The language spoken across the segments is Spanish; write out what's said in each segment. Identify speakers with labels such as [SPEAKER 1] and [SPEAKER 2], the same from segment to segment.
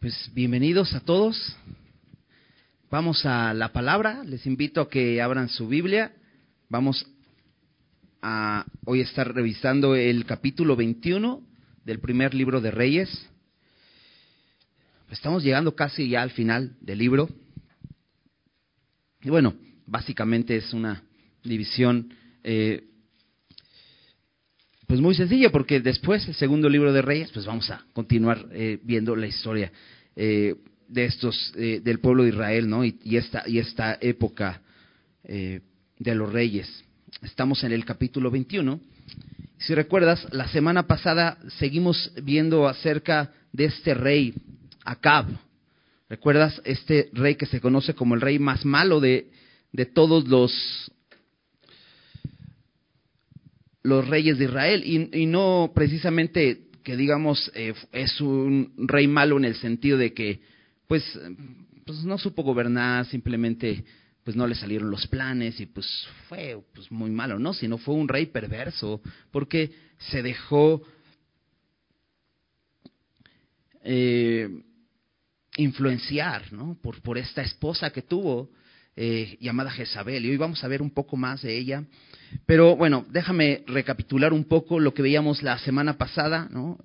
[SPEAKER 1] Pues bienvenidos a todos. Vamos a la palabra. Les invito a que abran su Biblia. Vamos a hoy estar revisando el capítulo 21 del primer libro de Reyes. Estamos llegando casi ya al final del libro. Y bueno, básicamente es una división eh, pues muy sencilla, porque después, el segundo libro de Reyes, pues vamos a continuar eh, viendo la historia eh, de estos, eh, del pueblo de Israel, ¿no? Y, esta, y esta época de los reyes. Estamos en el capítulo 21. Si recuerdas, la semana pasada seguimos viendo acerca de este rey, Acab. ¿Recuerdas? Este rey que se conoce como el rey más malo de, de todos los los reyes de Israel y, no precisamente que digamos eh, es un rey malo en el sentido de que pues, pues no supo gobernar, simplemente pues no le salieron los planes y pues fue pues muy malo, no, sino fue un rey perverso porque se dejó eh, influenciar, ¿no? Por, por esta esposa que tuvo eh, llamada Jezabel y hoy vamos a ver un poco más de ella. Pero bueno, déjame recapitular un poco lo que veíamos la semana pasada. ¿no?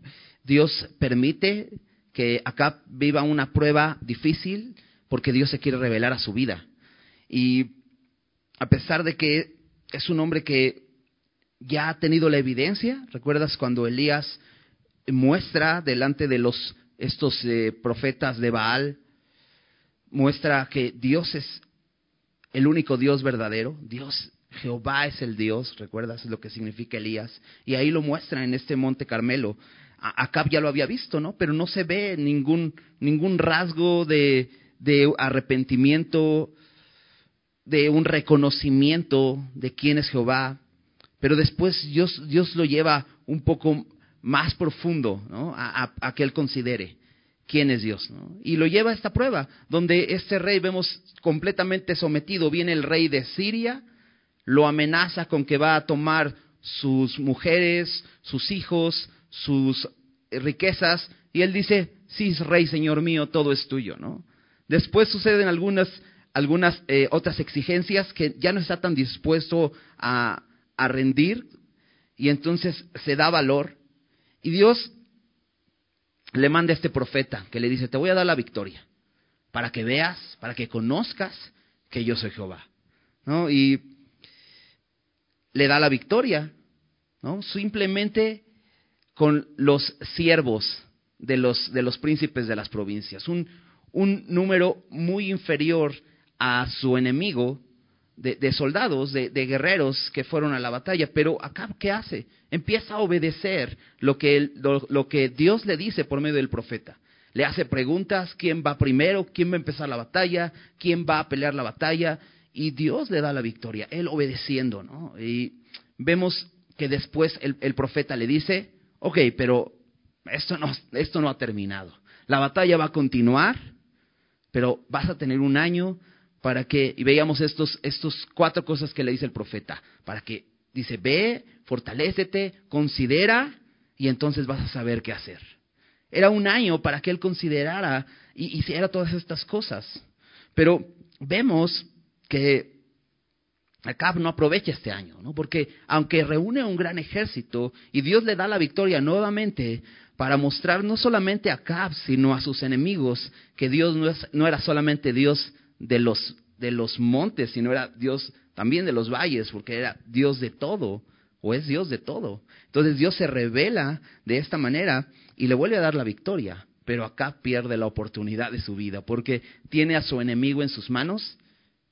[SPEAKER 1] Dios permite que acá viva una prueba difícil porque Dios se quiere revelar a su vida. Y a pesar de que es un hombre que ya ha tenido la evidencia, ¿recuerdas cuando Elías muestra delante de los estos eh, profetas de Baal muestra que Dios es el único Dios verdadero, Dios Jehová es el Dios, ¿recuerdas lo que significa Elías? Y ahí lo muestra en este monte Carmelo. Acab ya lo había visto, ¿no? Pero no se ve ningún, ningún rasgo de, de arrepentimiento, de un reconocimiento de quién es Jehová. Pero después Dios, Dios lo lleva un poco más profundo, ¿no? A, a, que él considere quién es Dios. ¿no? Y lo lleva a esta prueba, donde este rey vemos completamente sometido. Viene el rey de Siria, lo amenaza con que va a tomar sus mujeres, sus hijos, sus riquezas, y él dice, sí, rey, señor mío, todo es tuyo, ¿no? Después suceden algunas, algunas eh, otras exigencias que ya no está tan dispuesto a, a rendir, y entonces se da valor, y Dios le manda a este profeta que le dice, te voy a dar la victoria, para que veas, para que conozcas que yo soy Jehová. ¿No? Y le da la victoria, ¿no? Simplemente con los siervos de los, de los príncipes de las provincias, un, un número muy inferior a su enemigo de, soldados, de, guerreros que fueron a la batalla. Pero acá, ¿qué hace? Empieza a obedecer lo que, lo que Dios le dice por medio del profeta. Le hace preguntas, ¿quién va primero? ¿Quién va a empezar la batalla? ¿Quién va a pelear la batalla? Y Dios le da la victoria, él obedeciendo, ¿no? Y vemos que después el, profeta le dice, ok, pero esto no, esto no ha terminado. La batalla va a continuar, pero vas a tener un año para que, y veíamos estos, estos cuatro cosas que le dice el profeta, para que dice, ve, fortalécete, considera, y entonces vas a saber qué hacer. Era un año para que él considerara y hiciera todas estas cosas. Pero vemos que Acab no aprovecha este año, ¿no? Porque aunque reúne un gran ejército y Dios le da la victoria nuevamente para mostrar no solamente a Acab, sino a sus enemigos que Dios no, es, no era solamente Dios de los, de los montes, sino era Dios también de los valles, porque era Dios de todo, o es Dios de todo. Entonces Dios se revela de esta manera y le vuelve a dar la victoria, pero Acab pierde la oportunidad de su vida, porque tiene a su enemigo en sus manos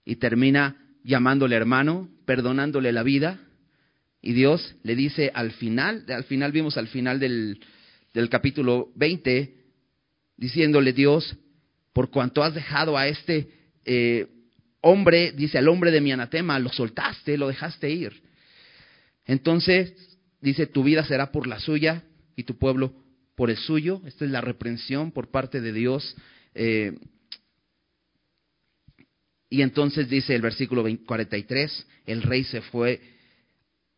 [SPEAKER 1] y termina llamándole hermano, perdonándole la vida. Y Dios le dice al final, al final vimos al final del, del capítulo 20, diciéndole Dios, por cuanto has dejado a este eh, hombre, dice al hombre de mi anatema, lo soltaste, lo dejaste ir. Entonces, dice, tu vida será por la suya y tu pueblo por el suyo. Esta es la reprensión por parte de Dios eh, y entonces dice el versículo 43, el rey se fue,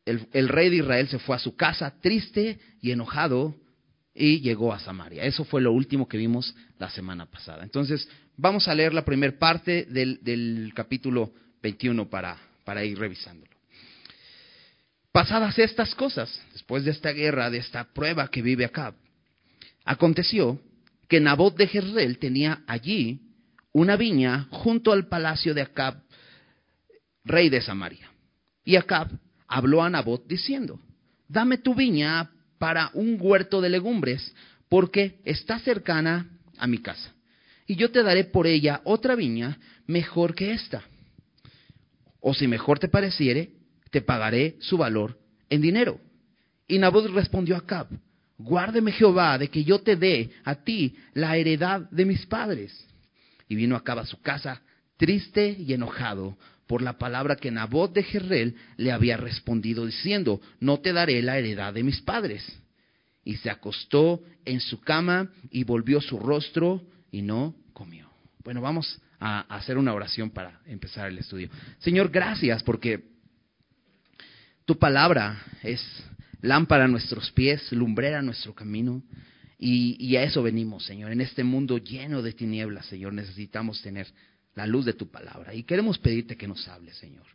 [SPEAKER 1] el, rey de Israel se fue a su casa triste y enojado y llegó a Samaria. Eso fue lo último que vimos la semana pasada. Entonces, vamos a leer la primera parte del, capítulo 21 para, para ir revisándolo. Pasadas estas cosas, después de esta guerra, de esta prueba que vive Acab, aconteció que Nabot de Jezreel tenía allí una viña junto al palacio de Acab, rey de Samaria. Y Acab habló a Nabot diciendo, dame tu viña para un huerto de legumbres, porque está cercana a mi casa. Y yo te daré por ella otra viña mejor que esta. O si mejor te pareciere, te pagaré su valor en dinero. Y Nabot respondió a Acab, guárdeme Jehová de que yo te dé a ti la heredad de mis padres. Y vino Acab a su casa triste y enojado por la palabra que Nabot de Jerrel le había respondido diciendo, no te daré la heredad de mis padres. Y se acostó en su cama y volvió su rostro y no comió. Bueno, vamos a hacer una oración para empezar el estudio. Señor, gracias porque tu palabra es lámpara a nuestros pies, lumbrera a nuestro camino. Y, a eso venimos, Señor. En este mundo lleno de tinieblas, Señor, necesitamos tener la luz de tu palabra. Y queremos pedirte que nos hables, Señor.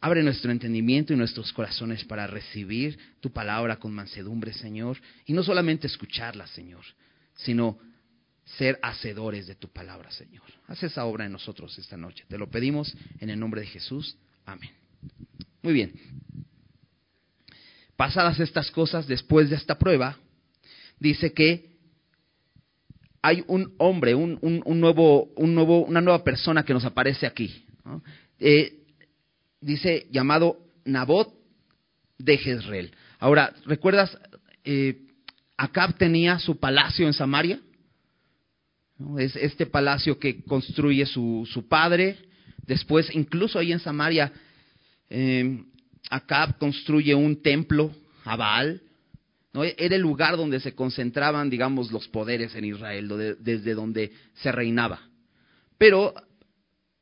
[SPEAKER 1] Abre nuestro entendimiento y nuestros corazones para recibir tu palabra con mansedumbre, Señor. Y no solamente escucharla, Señor, sino ser hacedores de tu palabra, Señor. Haz esa obra en nosotros esta noche. Te lo pedimos en el nombre de Jesús. Amén. Muy bien. Pasadas estas cosas, después de esta prueba, dice que hay un hombre, un, nuevo, un nuevo, una nueva persona que nos aparece aquí. Eh, dice llamado Nabot de Jezreel. Ahora, ¿recuerdas? Eh, Acab tenía su palacio en Samaria. Es este palacio que construye su, padre. Después, incluso ahí en Samaria, eh, Acab construye un templo a. Era el lugar donde se concentraban, digamos, los poderes en Israel, desde donde se reinaba. Pero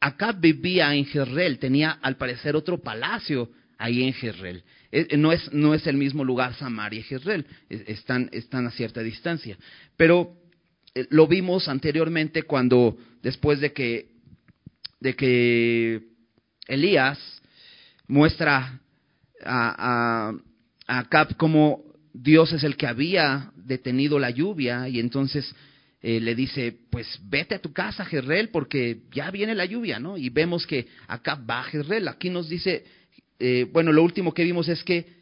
[SPEAKER 1] acá vivía en Jezreel, tenía al parecer otro palacio ahí en Jezreel. Eh, eh, no es, no es el mismo lugar Samaria y Jezreel, están, están a cierta distancia. Pero eh, lo vimos anteriormente cuando, después de que, de que Elías muestra a, a, a Acab como Dios es el que había detenido la lluvia y entonces eh, le dice, pues vete a tu casa, Jerrel, porque ya viene la lluvia, ¿no? Y vemos que acá va Jerrel. Aquí nos dice, eh, bueno, lo último que vimos es que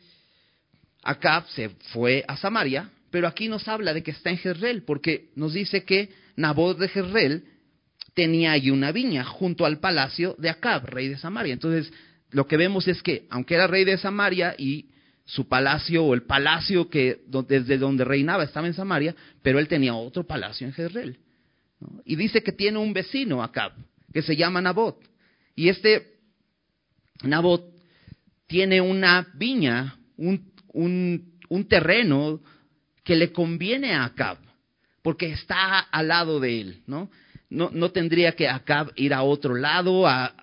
[SPEAKER 1] Acab se fue a Samaria, pero aquí nos habla de que está en Jerrel, porque nos dice que Nabot de Jerrel tenía allí una viña junto al palacio de Acab, rey de Samaria. Entonces, lo que vemos es que, aunque era rey de Samaria y su palacio o el palacio que desde donde reinaba estaba en Samaria, pero él tenía otro palacio en Jezreel. Y dice que tiene un vecino acá, que se llama Nabot. Y este Nabot tiene una viña, un, un, terreno que le conviene a Acab, porque está al lado de él, ¿no? No, no tendría que Acab ir a otro lado a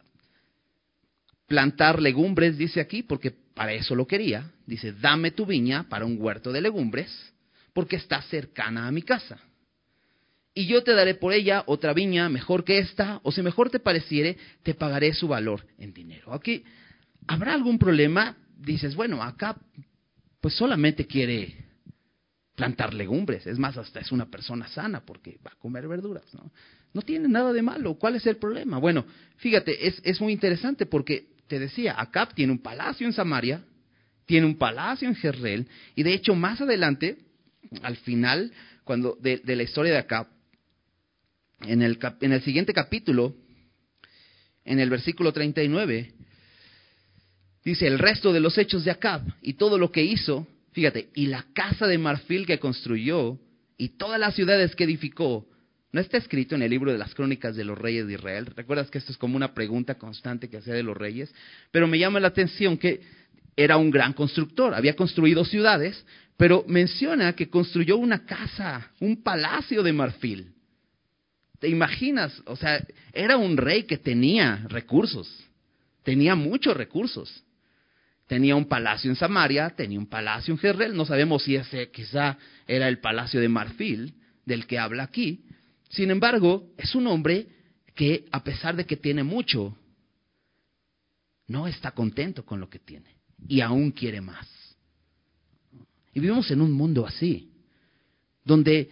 [SPEAKER 1] plantar legumbres, dice aquí, porque para eso lo quería. Dice, dame tu viña para un huerto de legumbres, porque está cercana a mi casa. Y yo te daré por ella otra viña mejor que esta, o si mejor te pareciere, te pagaré su valor en dinero. Aquí, ¿habrá algún problema? Dices, bueno, acá pues solamente quiere plantar legumbres. Es más, hasta es una persona sana porque va a comer verduras. No, no tiene nada de malo. ¿Cuál es el problema? Bueno, fíjate, es, es muy interesante porque te decía, Acab tiene un palacio en Samaria, tiene un palacio en Jezreel, y de hecho más adelante, al final cuando de, la historia de Acab, en el, en el siguiente capítulo, en el versículo 39, dice el resto de los hechos de Acab y todo lo que hizo, fíjate, y la casa de marfil que construyó y todas las ciudades que edificó, no está escrito en el libro de las crónicas de los reyes de Israel. Recuerdas que esto es como una pregunta constante que hacía de los reyes. Pero me llama la atención que era un gran constructor. Había construido ciudades, pero menciona que construyó una casa, un palacio de marfil. ¿Te imaginas? O sea, era un rey que tenía recursos. Tenía muchos recursos. Tenía un palacio en Samaria, tenía un palacio en Jezreel, no sabemos si ese quizá era el palacio de Marfil del que habla aquí. Sin embargo, es un hombre que a pesar de que tiene mucho, no está contento con lo que tiene y aún quiere más. Y vivimos en un mundo así, donde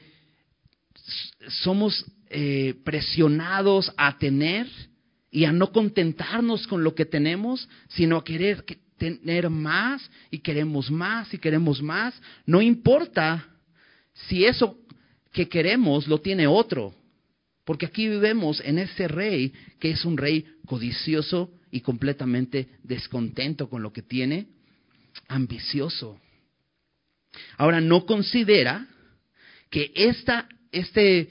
[SPEAKER 1] somos eh, presionados a tener y a no contentarnos con lo que tenemos, sino a querer tener más y queremos más y queremos más. No importa si eso que queremos lo tiene otro, porque aquí vivimos en ese rey que es un rey codicioso y completamente descontento con lo que tiene, ambicioso. Ahora, no considera que esta, este,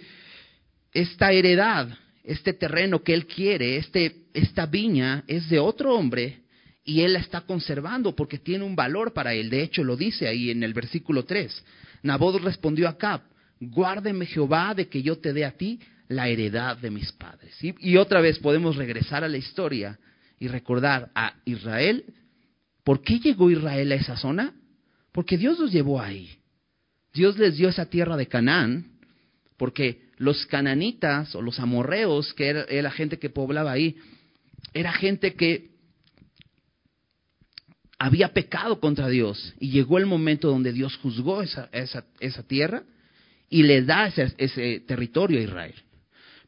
[SPEAKER 1] esta heredad, este terreno que él quiere, este, esta viña es de otro hombre y él la está conservando porque tiene un valor para él. De hecho, lo dice ahí en el versículo 3. Nabot respondió a Cap, guárdeme Jehová de que yo te dé a ti la heredad de mis padres. Y, otra vez podemos regresar a la historia y recordar a Israel. ¿Por qué llegó Israel a esa zona? Porque Dios los llevó ahí. Dios les dio esa tierra de Canaán, porque los cananitas o los amorreos, que era, la gente que poblaba ahí, era gente que había pecado contra Dios. Y llegó el momento donde Dios juzgó esa, esa, esa tierra y le da ese, ese territorio a Israel.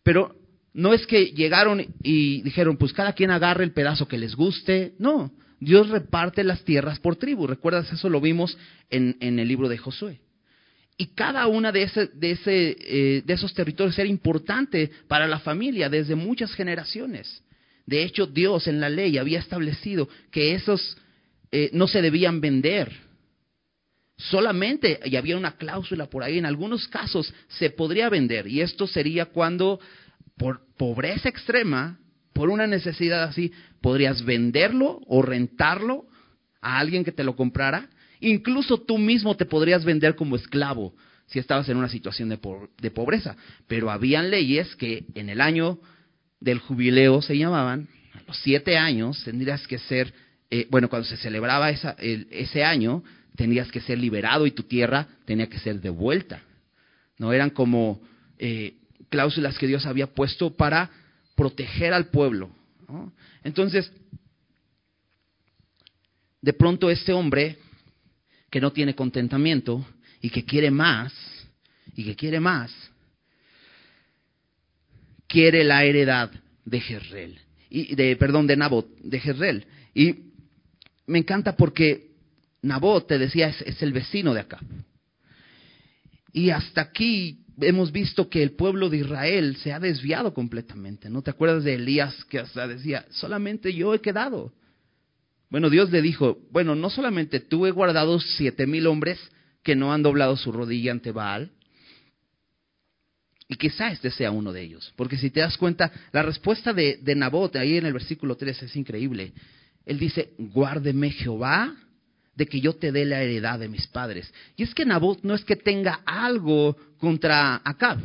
[SPEAKER 1] Pero no es que llegaron y dijeron, pues cada quien agarre el pedazo que les guste. No, Dios reparte las tierras por tribu. ¿Recuerdas? Eso lo vimos en, en el libro de Josué. Y cada una de, ese, de, ese, eh, de esos territorios era importante para la familia desde muchas generaciones. De hecho, Dios en la ley había establecido que esos eh, no se debían vender. Solamente, y había una cláusula por ahí, en algunos casos se podría vender, y esto sería cuando por pobreza extrema, por una necesidad así, podrías venderlo o rentarlo a alguien que te lo comprara. Incluso tú mismo te podrías vender como esclavo si estabas en una situación de, de pobreza. Pero habían leyes que en el año del jubileo se llamaban, a los siete años tendrías que ser, eh, bueno, cuando se celebraba esa, ese año, tenías que ser liberado y tu tierra tenía que ser devuelta. No eran como eh, cláusulas que Dios había puesto para proteger al pueblo. Entonces, de pronto este hombre que no tiene contentamiento y que quiere más, y que quiere más, quiere la heredad de Jezreel, y de, perdón, de Nabot, de Jezreel. Y me encanta porque Nabot, te decía, es, el vecino de acá. Y hasta aquí hemos visto que el pueblo de Israel se ha desviado completamente. ¿No te acuerdas de Elías que hasta decía, solamente yo he quedado? Bueno, Dios le dijo, bueno, no solamente tú he guardado siete mil hombres que no han doblado su rodilla ante Baal, y quizá este sea uno de ellos. Porque si te das cuenta, la respuesta de, de Nabot ahí en el versículo 3 es increíble. Él dice, guárdeme Jehová de que yo te dé la heredad de mis padres. Y es que Nabot no es que tenga algo contra Acab.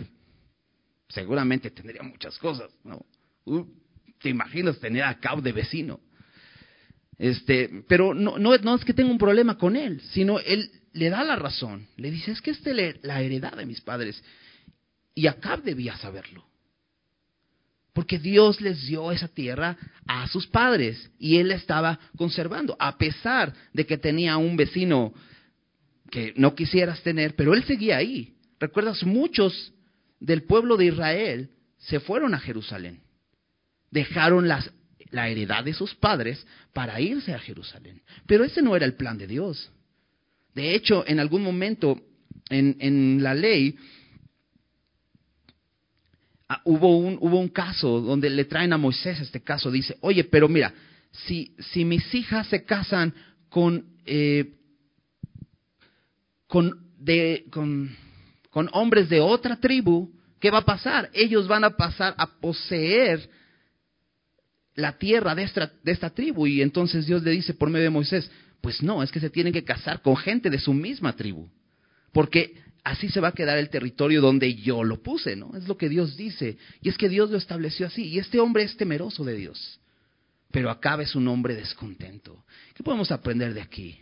[SPEAKER 1] Seguramente tendría muchas cosas, ¿no? ¿Te imaginas tener a Acab de vecino? Este, pero no, no, no, es que tenga un problema con él, sino él le da la razón. Le dice, es que esta es la heredad de mis padres. Y Acab debía saberlo. Porque Dios les dio esa tierra a sus padres y él la estaba conservando, a pesar de que tenía un vecino que no quisieras tener, pero él seguía ahí. Recuerdas, muchos del pueblo de Israel se fueron a Jerusalén, dejaron la heredad de sus padres para irse a Jerusalén. Pero ese no era el plan de Dios. De hecho, en algún momento en, en la ley Ah, hubo, un, hubo un caso donde le traen a Moisés este caso, dice, oye, pero mira, si, si mis hijas se casan con, eh, con, de, con, con hombres de otra tribu, ¿qué va a pasar? Ellos van a pasar a poseer la tierra de esta, de esta tribu. Y entonces Dios le dice por medio de Moisés, pues no, es que se tienen que casar con gente de su misma tribu. Porque así se va a quedar el territorio donde yo lo puse, ¿no? Es lo que Dios dice. Y es que Dios lo estableció así. Y este hombre es temeroso de Dios. pero Acab es un hombre descontento. ¿Qué podemos aprender de aquí?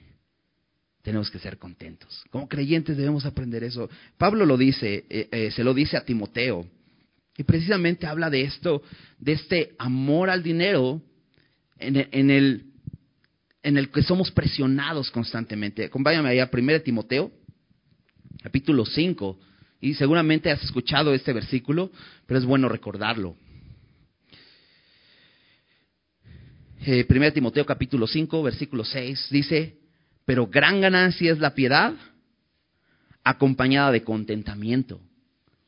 [SPEAKER 1] Tenemos que ser contentos. Como creyentes debemos aprender eso. Pablo lo dice, eh, eh, se lo dice a Timoteo. Y precisamente habla de esto, de este amor al dinero en el, en el, que somos presionados constantemente. Acompáñame allá, 1 Timoteo, capítulo 5. Y seguramente has escuchado este versículo, pero es bueno recordarlo. Eh, 1 Timoteo capítulo 5, versículo 6, dice, pero gran ganancia es la piedad acompañada de contentamiento.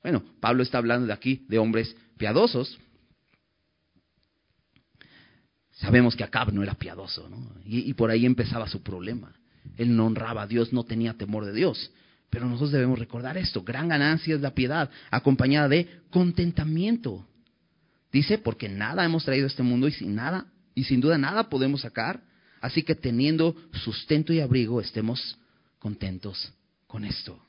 [SPEAKER 1] Bueno, Pablo está hablando de aquí de hombres piadosos. Sabemos que Acab no era piadoso, ¿no? Y, y, por ahí empezaba su problema. Él no honraba a Dios, no tenía temor de Dios. Pero nosotros debemos recordar esto, gran ganancia es la piedad, acompañada de contentamiento. Dice, porque nada hemos traído a este mundo y sin nada, y sin duda nada podemos sacar, así que teniendo sustento y abrigo estemos contentos con esto.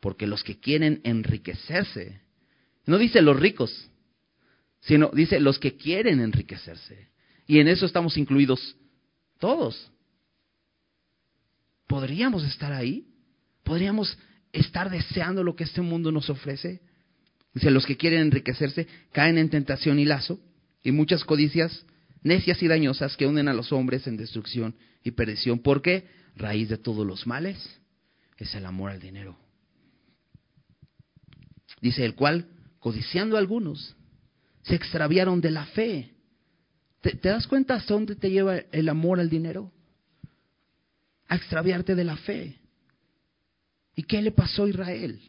[SPEAKER 1] Porque los que quieren enriquecerse, no dice los ricos, sino dice los que quieren enriquecerse. Y en eso estamos incluidos todos. ¿Podríamos estar ahí? ¿Podríamos estar deseando lo que este mundo nos ofrece? Dice, los que quieren enriquecerse caen en tentación y lazo y muchas codicias necias y dañosas que unen a los hombres en destrucción y perdición. ¿Por qué? Raíz de todos los males es el amor al dinero. Dice el cual, codiciando a algunos, se extraviaron de la fe. ¿Te, ¿Te, das cuenta hasta dónde te lleva el amor al dinero? A extraviarte de la fe. ¿Y qué le pasó a Israel?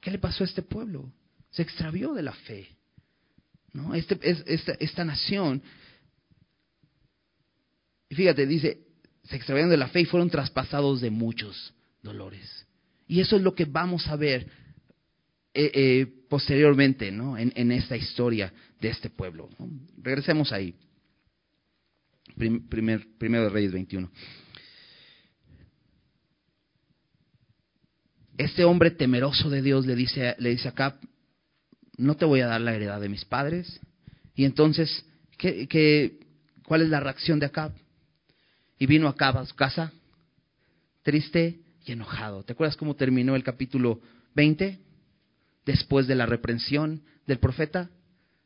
[SPEAKER 1] ¿Qué le pasó a este pueblo? Se extravió de la fe. ¿no? Este, esta, esta nación, fíjate, dice, se extraviaron de la fe y fueron traspasados de muchos dolores. Y eso es lo que vamos a ver eh, eh, posteriormente ¿no? en, esta historia de este pueblo. Regresemos ahí. Primer, primero de Reyes 21. Este hombre temeroso de Dios le dice, le dice a Acab, no te voy a dar la heredad de mis padres. Y entonces, ¿qué, qué, cuál es la reacción de Acab? Y vino Acab a su casa, triste y enojado. ¿Te acuerdas cómo terminó el capítulo 20? Después de la reprensión del profeta,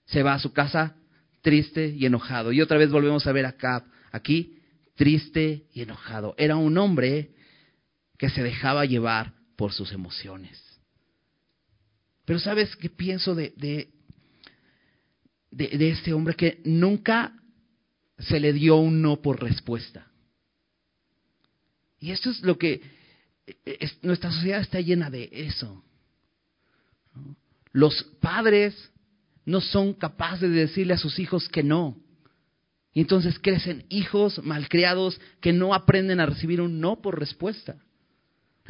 [SPEAKER 1] se va a su casa triste y enojado. Y otra vez volvemos a ver a Acab aquí, triste y enojado. Era un hombre que se dejaba llevar por sus emociones. Pero ¿sabes qué pienso de, de, este hombre? Que nunca se le dio un no por respuesta. Y esto es lo que es, nuestra sociedad está llena de eso. Los padres no son capaces de decirle a sus hijos que no. Y entonces crecen hijos malcriados que no aprenden a recibir un no por respuesta.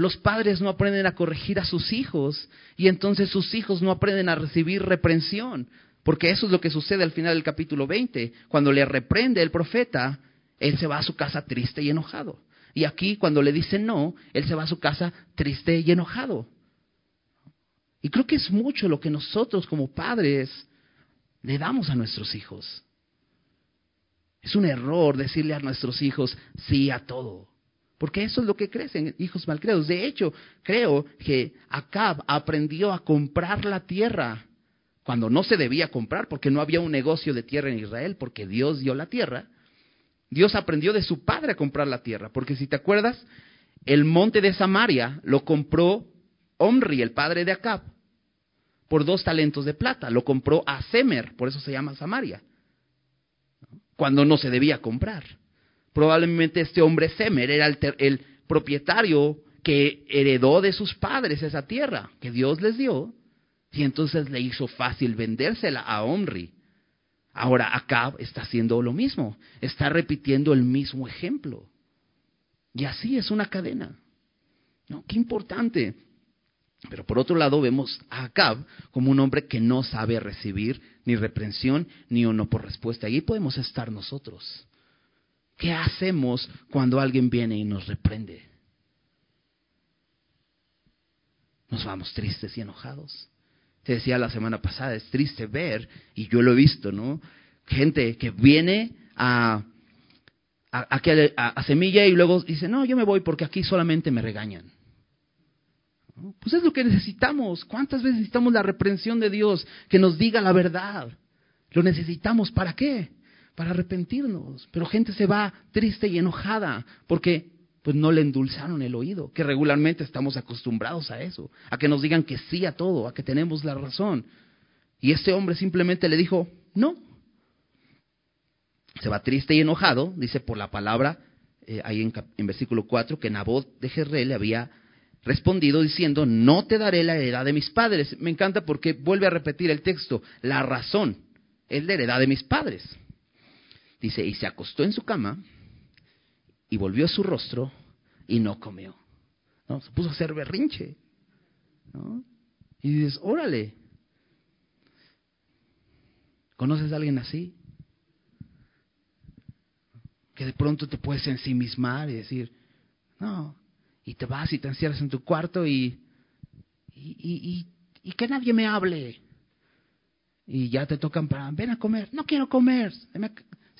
[SPEAKER 1] Los padres no aprenden a corregir a sus hijos y entonces sus hijos no aprenden a recibir reprensión, porque eso es lo que sucede al final del capítulo 20. Cuando le reprende el profeta, él se va a su casa triste y enojado. Y aquí cuando le dice no, él se va a su casa triste y enojado. Y creo que es mucho lo que nosotros como padres le damos a nuestros hijos. Es un error decirle a nuestros hijos sí a todo. Porque eso es lo que crecen, hijos malcriados. De hecho, creo que Acab aprendió a comprar la tierra cuando no se debía comprar, porque no había un negocio de tierra en Israel, porque Dios dio la tierra. Dios aprendió de su padre a comprar la tierra, porque si te acuerdas, el monte de Samaria lo compró Omri, el padre de Acab, por dos talentos de plata. Lo compró a Semer, por eso se llama Samaria, cuando no se debía comprar. Probablemente este hombre Semer era el, el propietario que heredó de sus padres esa tierra que Dios les dio, y entonces le hizo fácil vendérsela a Omri. Ahora Acab está haciendo lo mismo, está repitiendo el mismo ejemplo. Y así es una cadena. ¿No? Qué importante. Pero por otro lado vemos a Acab como un hombre que no sabe recibir ni reprensión ni uno por respuesta. Ahí podemos estar nosotros. ¿Qué hacemos cuando alguien viene y nos reprende? Nos vamos tristes y enojados. Te decía la semana pasada, es triste ver, y yo lo he visto, ¿no? gente que viene a, a, semilla y luego dice, no, yo me voy porque aquí solamente me regañan. Pues es lo que necesitamos. ¿Cuántas veces necesitamos la reprensión de Dios que nos diga la verdad? Lo necesitamos. ¿Para qué? Para arrepentirnos. Pero gente se va triste y enojada porque pues no le endulzaron el oído, que regularmente estamos acostumbrados a eso, a que nos digan que sí a todo, a que tenemos la razón. Y este hombre simplemente le dijo, no. Se va triste y enojado, dice por la palabra, eh, ahí en, en, versículo 4, que Nabot de Jerrel le había respondido diciendo, no te daré la heredad de mis padres. Me encanta porque vuelve a repetir el texto, la razón es la heredad de mis padres. Dice, y se acostó en su cama y volvió su rostro y no comió. ¿no? Se puso a hacer berrinche. ¿no? Y dices, órale. ¿Conoces a alguien así? Que de pronto te puedes ensimismar y decir, no, y te vas y te encierras en tu cuarto y, y, y, que nadie me hable. Y ya te tocan para, ven a comer, no quiero comer,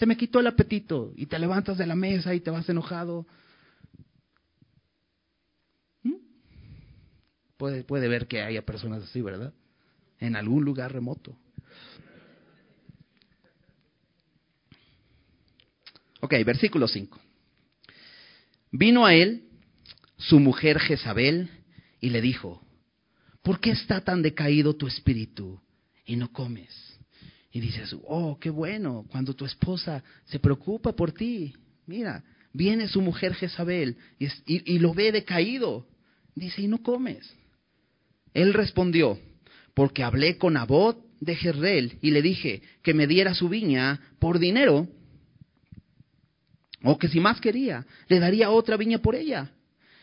[SPEAKER 1] se me quitó el apetito y te levantas de la mesa y te vas enojado. ¿Mm? Puede, puede ver que haya personas así, ¿verdad? En algún lugar remoto. Ok, versículo 5. Vino a él su mujer Jezabel y le dijo, ¿por qué está tan decaído tu espíritu y no comes? Y dices, oh, qué bueno, cuando tu esposa se preocupa por ti, mira, viene su mujer Jezabel y, lo ve decaído. Dice, y no comes. Él respondió, porque hablé con Abot de Jerrel y le dije que me diera su viña por dinero, o que si más quería, le daría otra viña por ella.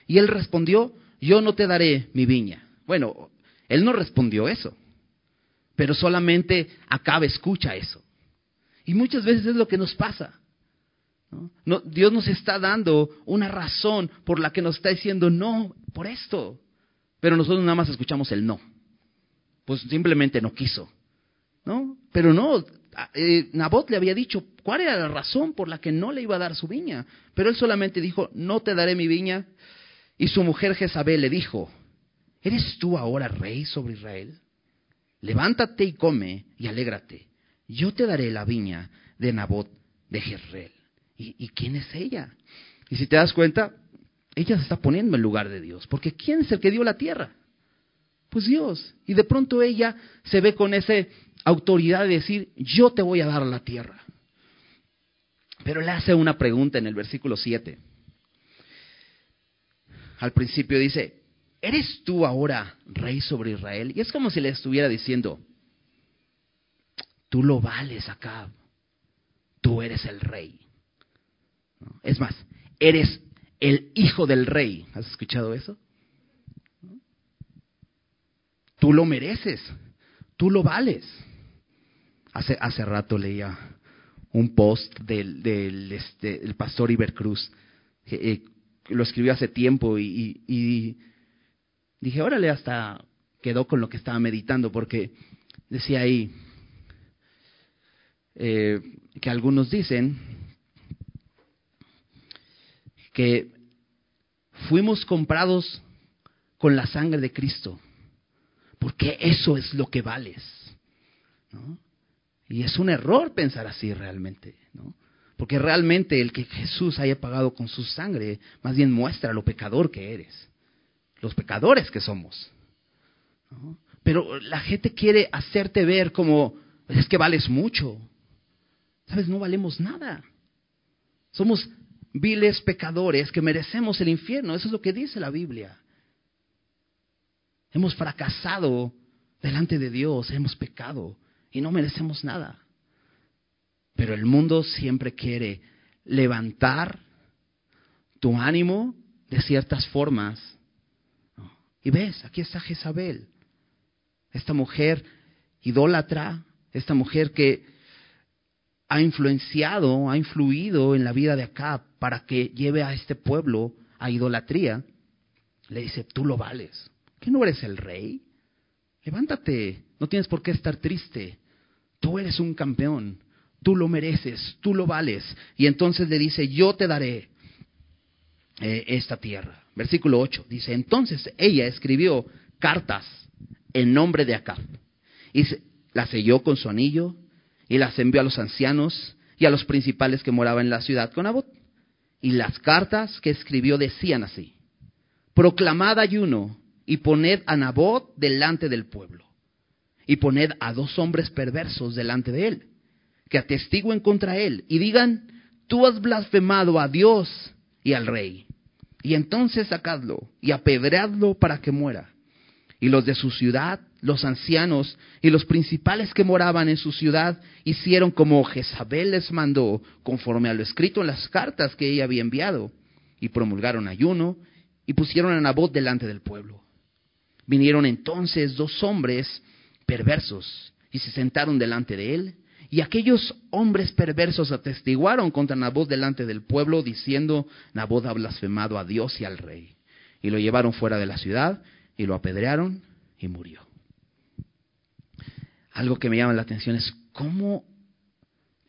[SPEAKER 1] Y él respondió, yo no te daré mi viña. Bueno, él no respondió eso pero solamente acaba, escucha eso. Y muchas veces es lo que nos pasa. Dios nos está dando una razón por la que nos está diciendo no por esto, pero nosotros nada más escuchamos el no. Pues simplemente no quiso. ¿no? Pero no, eh, Nabot le había dicho cuál era la razón por la que no le iba a dar su viña, pero él solamente dijo, no te daré mi viña. Y su mujer Jezabel le dijo, ¿eres tú ahora rey sobre Israel? Levántate y come y alégrate. Yo te daré la viña de Nabot de Jezreel. ¿Y, quién es ella? Y si te das cuenta, ella se está poniendo en lugar de Dios, porque ¿quién es el que dio la tierra? Pues Dios. Y de pronto ella se ve con esa autoridad de decir, yo te voy a dar la tierra. Pero le hace una pregunta en el versículo 7. Al principio dice, ¿eres tú ahora rey sobre Israel? Y es como si le estuviera diciendo, tú lo vales acá, tú eres el rey. Es más, eres el hijo del rey. ¿Has escuchado eso? Tú lo mereces, tú lo vales. Hace, hace rato leía un post del, del, este, pastor Ibercruz, que eh, lo escribió hace tiempo y, y Dije, órale, hasta quedó con lo que estaba meditando, porque decía ahí eh, que algunos dicen que fuimos comprados con la sangre de Cristo, porque eso es lo que vales. Y es un error pensar así realmente, ¿no? porque realmente el que Jesús haya pagado con su sangre más bien muestra lo pecador que eres los pecadores que somos. Pero la gente quiere hacerte ver como, es que vales mucho. Sabes, no valemos nada. Somos viles pecadores que merecemos el infierno. Eso es lo que dice la Biblia. Hemos fracasado delante de Dios, hemos pecado y no merecemos nada. Pero el mundo siempre quiere levantar tu ánimo de ciertas formas y ves, aquí está Jezabel, esta mujer idólatra, esta mujer que ha influenciado, ha influido en la vida de acá para que lleve a este pueblo a idolatría. Le dice, tú lo vales. ¿Qué no eres el rey? Levántate, no tienes por qué estar triste. Tú eres un campeón. tú lo mereces, tú lo vales. Y entonces le dice, yo te daré eh, esta tierra. Versículo 8 dice, entonces ella escribió cartas en nombre de Acab y las selló con su anillo y las envió a los ancianos y a los principales que moraban en la ciudad con Abot. Y las cartas que escribió decían así, proclamad ayuno y poned a Nabot delante del pueblo y poned a dos hombres perversos delante de él, que atestiguen contra él y digan, tú has blasfemado a Dios y al rey. Y entonces sacadlo y apedreadlo para que muera. Y los de su ciudad, los ancianos y los principales que moraban en su ciudad hicieron como Jezabel les mandó, conforme a lo escrito en las cartas que ella había enviado, y promulgaron ayuno y pusieron a Nabot delante del pueblo. Vinieron entonces dos hombres perversos y se sentaron delante de él. Y aquellos hombres perversos atestiguaron contra Nabot delante del pueblo, diciendo, Nabot ha blasfemado a Dios y al rey. Y lo llevaron fuera de la ciudad y lo apedrearon y murió. Algo que me llama la atención es cómo,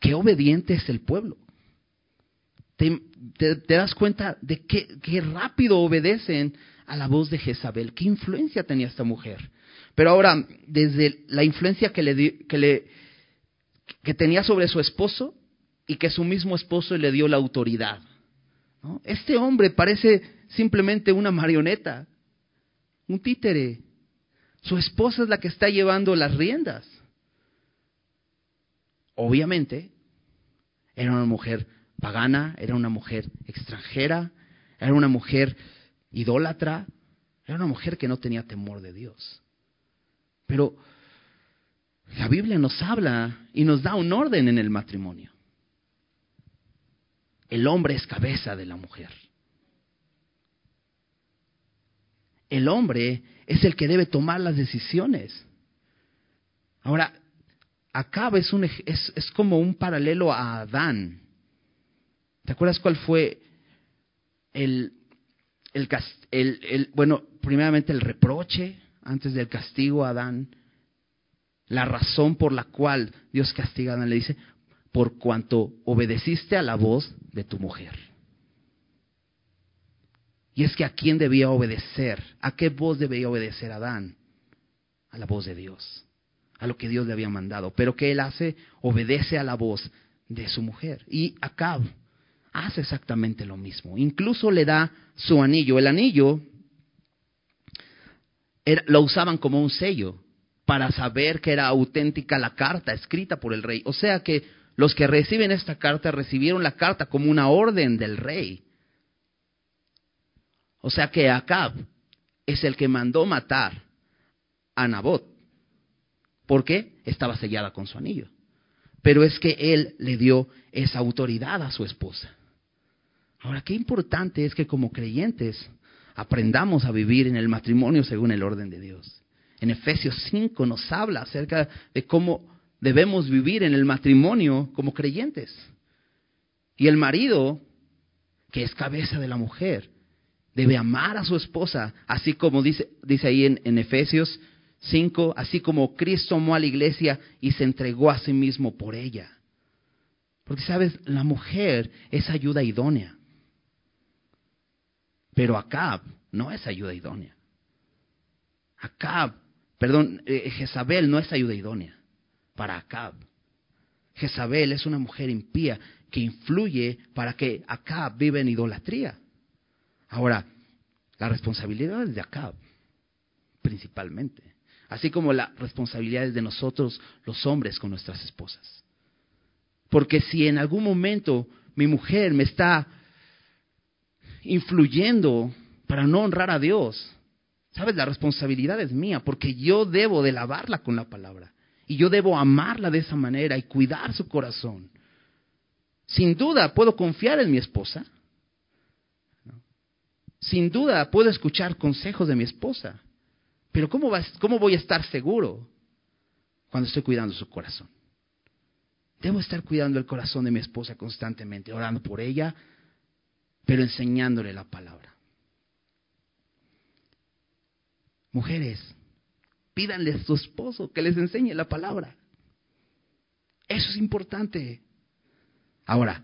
[SPEAKER 1] qué obediente es el pueblo. Te, das cuenta de qué, rápido obedecen a la voz de Jezabel, qué influencia tenía esta mujer. Pero ahora, desde la influencia que, le, que, le, que tenía sobre su esposo y que su mismo esposo le dio la autoridad. Este hombre parece simplemente una marioneta, un títere. Su esposa es la que está llevando las riendas. Obviamente, era una mujer pagana, era una mujer extranjera, era una mujer idólatra, era una mujer que no tenía temor de Dios. Pero la Biblia nos habla y nos da un orden en el matrimonio. El hombre es cabeza de la mujer. El hombre es el que debe tomar las decisiones. Ahora, acá es, un, es, como un paralelo a Adán. ¿Te acuerdas cuál fue el, el, el, el, bueno, primeramente el reproche, antes del castigo a Adán, la razón por la cual Dios castiga a Adán le dice, por cuanto obedeciste a la voz de tu mujer. Y es que a quién debía obedecer, a qué voz debía obedecer Adán, a la voz de Dios, a lo que Dios le había mandado. Pero que él hace, obedece a la voz de su mujer. Y Acab hace exactamente lo mismo. Incluso le da su anillo. El anillo lo usaban como un sello para saber que era auténtica la carta escrita por el rey. O sea que los que reciben esta carta recibieron la carta como una orden del rey. O sea que Acab es el que mandó matar a Nabot. ¿Por qué? Estaba sellada con su anillo. Pero es que él le dio esa autoridad a su esposa. Ahora, qué importante es que como creyentes aprendamos a vivir en el matrimonio según el orden de Dios. En Efesios 5 nos habla acerca de cómo debemos vivir en el matrimonio como creyentes. Y el marido, que es cabeza de la mujer, debe amar a su esposa, así como dice, dice ahí en, en Efesios 5, así como Cristo amó a la iglesia y se entregó a sí mismo por ella. Porque sabes, la mujer es ayuda idónea. Pero Acab no es ayuda idónea. Acab, perdón, eh, Jezabel no es ayuda idónea para Acab. Jezabel es una mujer impía que influye para que Acab viva en idolatría. Ahora, la responsabilidad es de Acab, principalmente. Así como la responsabilidad es de nosotros, los hombres, con nuestras esposas. Porque si en algún momento mi mujer me está influyendo para no honrar a Dios. Sabes, la responsabilidad es mía porque yo debo de lavarla con la palabra y yo debo amarla de esa manera y cuidar su corazón. Sin duda puedo confiar en mi esposa. Sin duda puedo escuchar consejos de mi esposa. Pero ¿cómo, ¿cómo voy a estar seguro cuando estoy cuidando su corazón? Debo estar cuidando el corazón de mi esposa constantemente, orando por ella, pero enseñándole la palabra. Mujeres, pídanle a su esposo que les enseñe la palabra. Eso es importante. Ahora,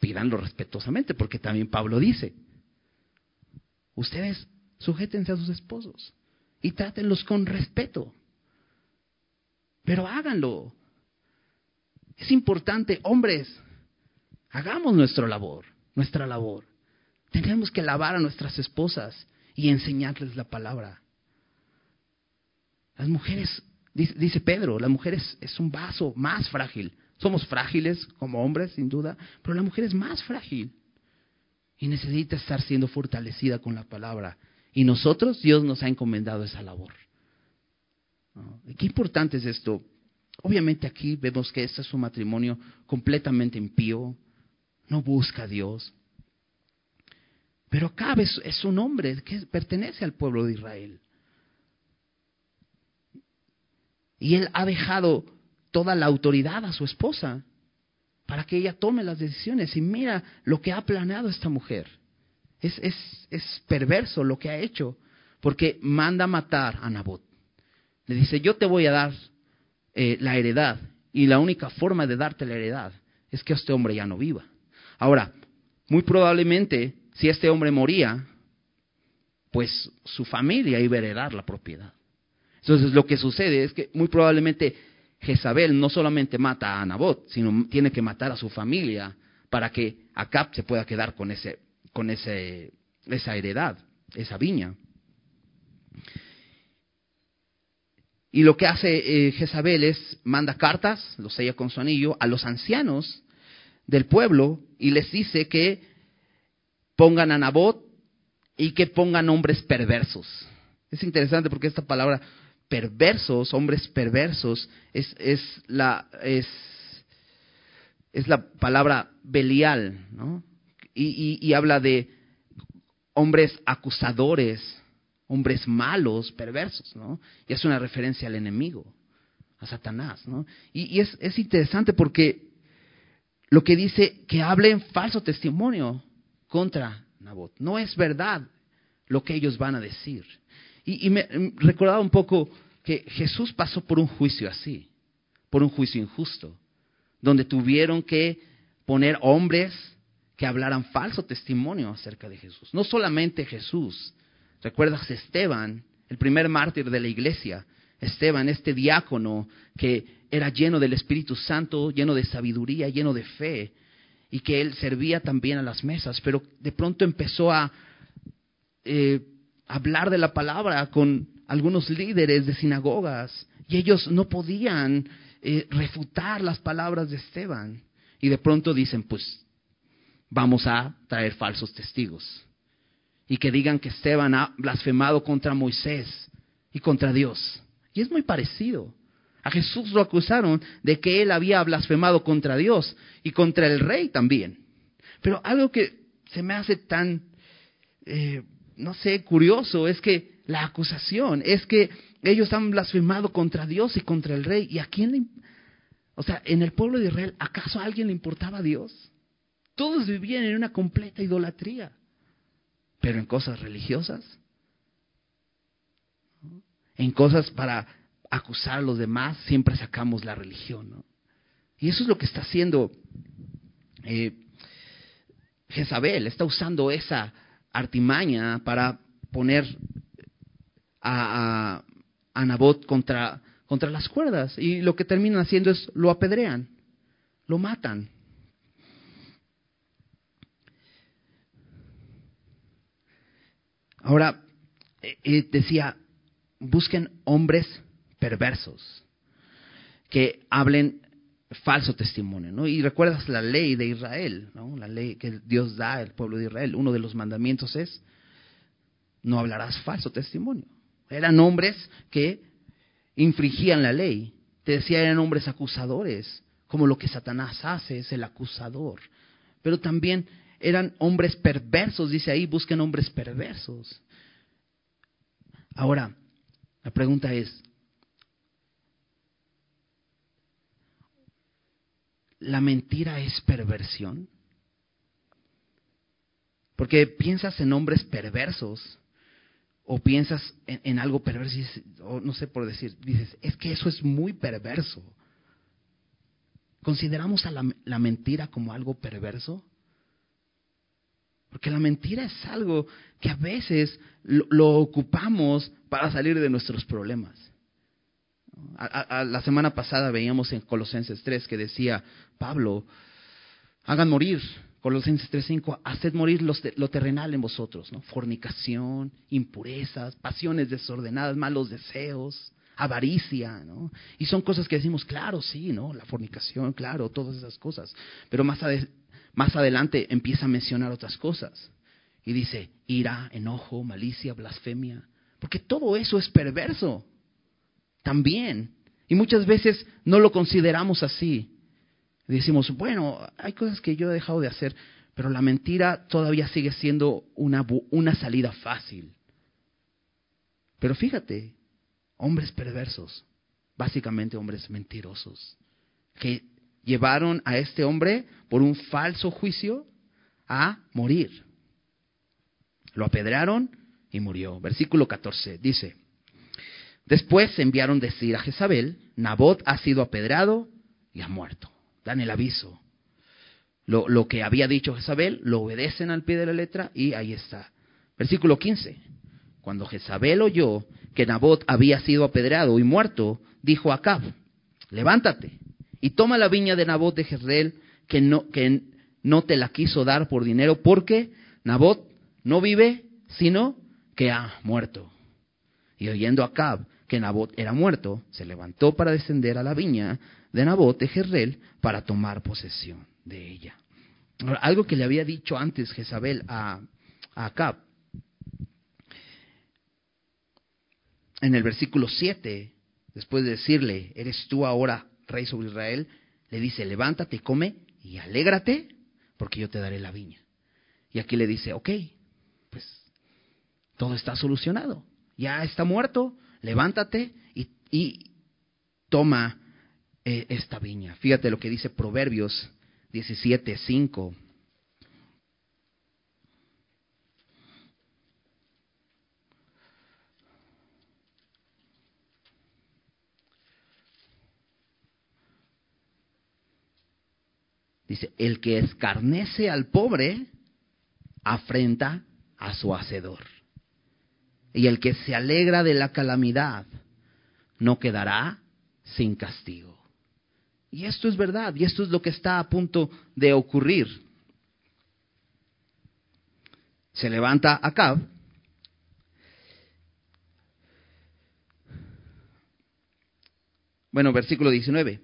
[SPEAKER 1] pídanlo respetuosamente, porque también Pablo dice, ustedes sujétense a sus esposos y trátenlos con respeto. Pero háganlo. Es importante, hombres, hagamos nuestra labor, nuestra labor. Tenemos que lavar a nuestras esposas y enseñarles la palabra. Las mujeres, dice Pedro, la mujer es, un vaso más frágil. Somos frágiles como hombres, sin duda, pero la mujer es más frágil y necesita estar siendo fortalecida con la palabra. Y nosotros, Dios nos ha encomendado esa labor. Qué importante es esto. Obviamente aquí vemos que este es un matrimonio completamente impío, no busca a Dios. Pero acá es un hombre que pertenece al pueblo de Israel. Y él ha dejado toda la autoridad a su esposa para que ella tome las decisiones. Y mira lo que ha planeado esta mujer. Es, es, es perverso lo que ha hecho, porque manda matar a Nabot. Le dice, yo te voy a dar eh, la heredad, y la única forma de darte la heredad es que este hombre ya no viva. Ahora, muy probablemente, si este hombre moría, pues su familia iba a heredar la propiedad. Entonces lo que sucede es que muy probablemente Jezabel no solamente mata a Nabot, sino tiene que matar a su familia para que Acab se pueda quedar con, ese, con ese, esa heredad, esa viña. Y lo que hace eh, Jezabel es manda cartas, los sella con su anillo, a los ancianos del pueblo y les dice que pongan a Nabot y que pongan hombres perversos. Es interesante porque esta palabra perversos, hombres perversos, es, es, la, es, es la palabra belial, ¿no? Y, y, habla de hombres acusadores, hombres malos, perversos, ¿no? Y es una referencia al enemigo, a Satanás, ¿no? Y, y es, es interesante porque lo que dice que hablen falso testimonio contra Nabot. No es verdad lo que ellos van a decir. Y, me recordaba un poco que Jesús pasó por un juicio así, por un juicio injusto, donde tuvieron que poner hombres que hablaran falso testimonio acerca de Jesús. No solamente Jesús. ¿Recuerdas Esteban, el primer mártir de la iglesia? Esteban, este diácono que era lleno del Espíritu Santo, lleno de sabiduría, lleno de fe, y que él servía también a las mesas, pero de pronto empezó a eh, hablar de la palabra con algunos líderes de sinagogas y ellos no podían eh, refutar las palabras de Esteban. Y de pronto dicen, pues vamos a traer falsos testigos y que digan que Esteban ha blasfemado contra Moisés y contra Dios. Y es muy parecido. A Jesús lo acusaron de que él había blasfemado contra Dios y contra el rey también. Pero algo que se me hace tan eh, no sé, curioso es que la acusación es que ellos han blasfemado contra Dios y contra el rey. ¿Y a quién le, o sea, en el pueblo de Israel, ¿acaso a alguien le importaba a Dios? Todos vivían en una completa idolatría. Pero en cosas religiosas, en cosas para acusar a los demás, siempre sacamos la religión. ¿no? Y eso es lo que está haciendo eh, Jezabel, está usando esa artimaña para poner a, a, Nabot contra, contra las cuerdas. Y lo que terminan haciendo es lo apedrean, lo matan. Ahora, eh, eh, decía, busquen hombres perversos que hablen falso testimonio, ¿no? Y recuerdas la ley de Israel, ¿no? La ley que Dios da al pueblo de Israel. Uno de los mandamientos es, no hablarás falso testimonio. Eran hombres que infringían la ley. Te decía, eran hombres acusadores, como lo que Satanás hace, es el acusador. Pero también eran hombres perversos, dice ahí, busquen hombres perversos. Ahora, la pregunta es, la mentira es perversión? Porque piensas en hombres perversos o piensas en, algo perverso, o no sé por decir, dices, es que eso es muy perverso. ¿Consideramos a la, mentira como algo perverso? Porque la mentira es algo que a veces lo, ocupamos para salir de nuestros problemas. La semana pasada veíamos en Colosenses 3 que decía Pablo, hagan morir, Colosenses 3.5, haced morir lo terrenal en vosotros, ¿no? Fornicación, impurezas, pasiones desordenadas, malos deseos, avaricia, ¿no? Y son cosas que decimos, claro, sí, ¿no? La fornicación, claro, todas esas cosas. Pero más, más adelante empieza a mencionar otras cosas. Y dice, ira, enojo, malicia, blasfemia. Porque todo eso es perverso. También. Y muchas veces no lo consideramos así. Decimos, bueno, hay cosas que yo he dejado de hacer, pero la mentira todavía sigue siendo una, una salida fácil. Pero fíjate, hombres perversos, básicamente hombres mentirosos, que llevaron a este hombre por un falso juicio a morir. Lo apedrearon y murió. Versículo 14 dice, después enviaron decir a Jezabel, Nabot ha sido apedreado y ha muerto. Dan el aviso. Lo, que había dicho Jezabel, lo obedecen al pie de la letra y ahí está. Versículo 15. Cuando Jezabel oyó que Nabot había sido apedreado y muerto, dijo a Acab, levántate y toma la viña de Nabot de Jezreel, que no, que no te la quiso dar por dinero, porque Nabot no vive, sino que ha muerto. Y oyendo a Acab que Nabot era muerto, se levantó para descender a la viña de Nabot de Jezreel para tomar posesión de ella. Algo que le había dicho antes Jezabel a, a Acab, en el versículo 7, después de decirle, ¿eres tú ahora rey sobre Israel? Le dice, levántate, come y alégrate, porque yo te daré la viña. Y aquí le dice, ok, pues todo está solucionado. Ya está muerto, levántate y, toma eh, esta viña. Fíjate lo que dice Proverbios 17, 5. Dice, el que escarnece al pobre afrenta a su hacedor. Y el que se alegra de la calamidad no quedará sin castigo. Y esto es verdad, y esto es lo que está a punto de ocurrir. Se levanta Acab. Bueno, versículo 19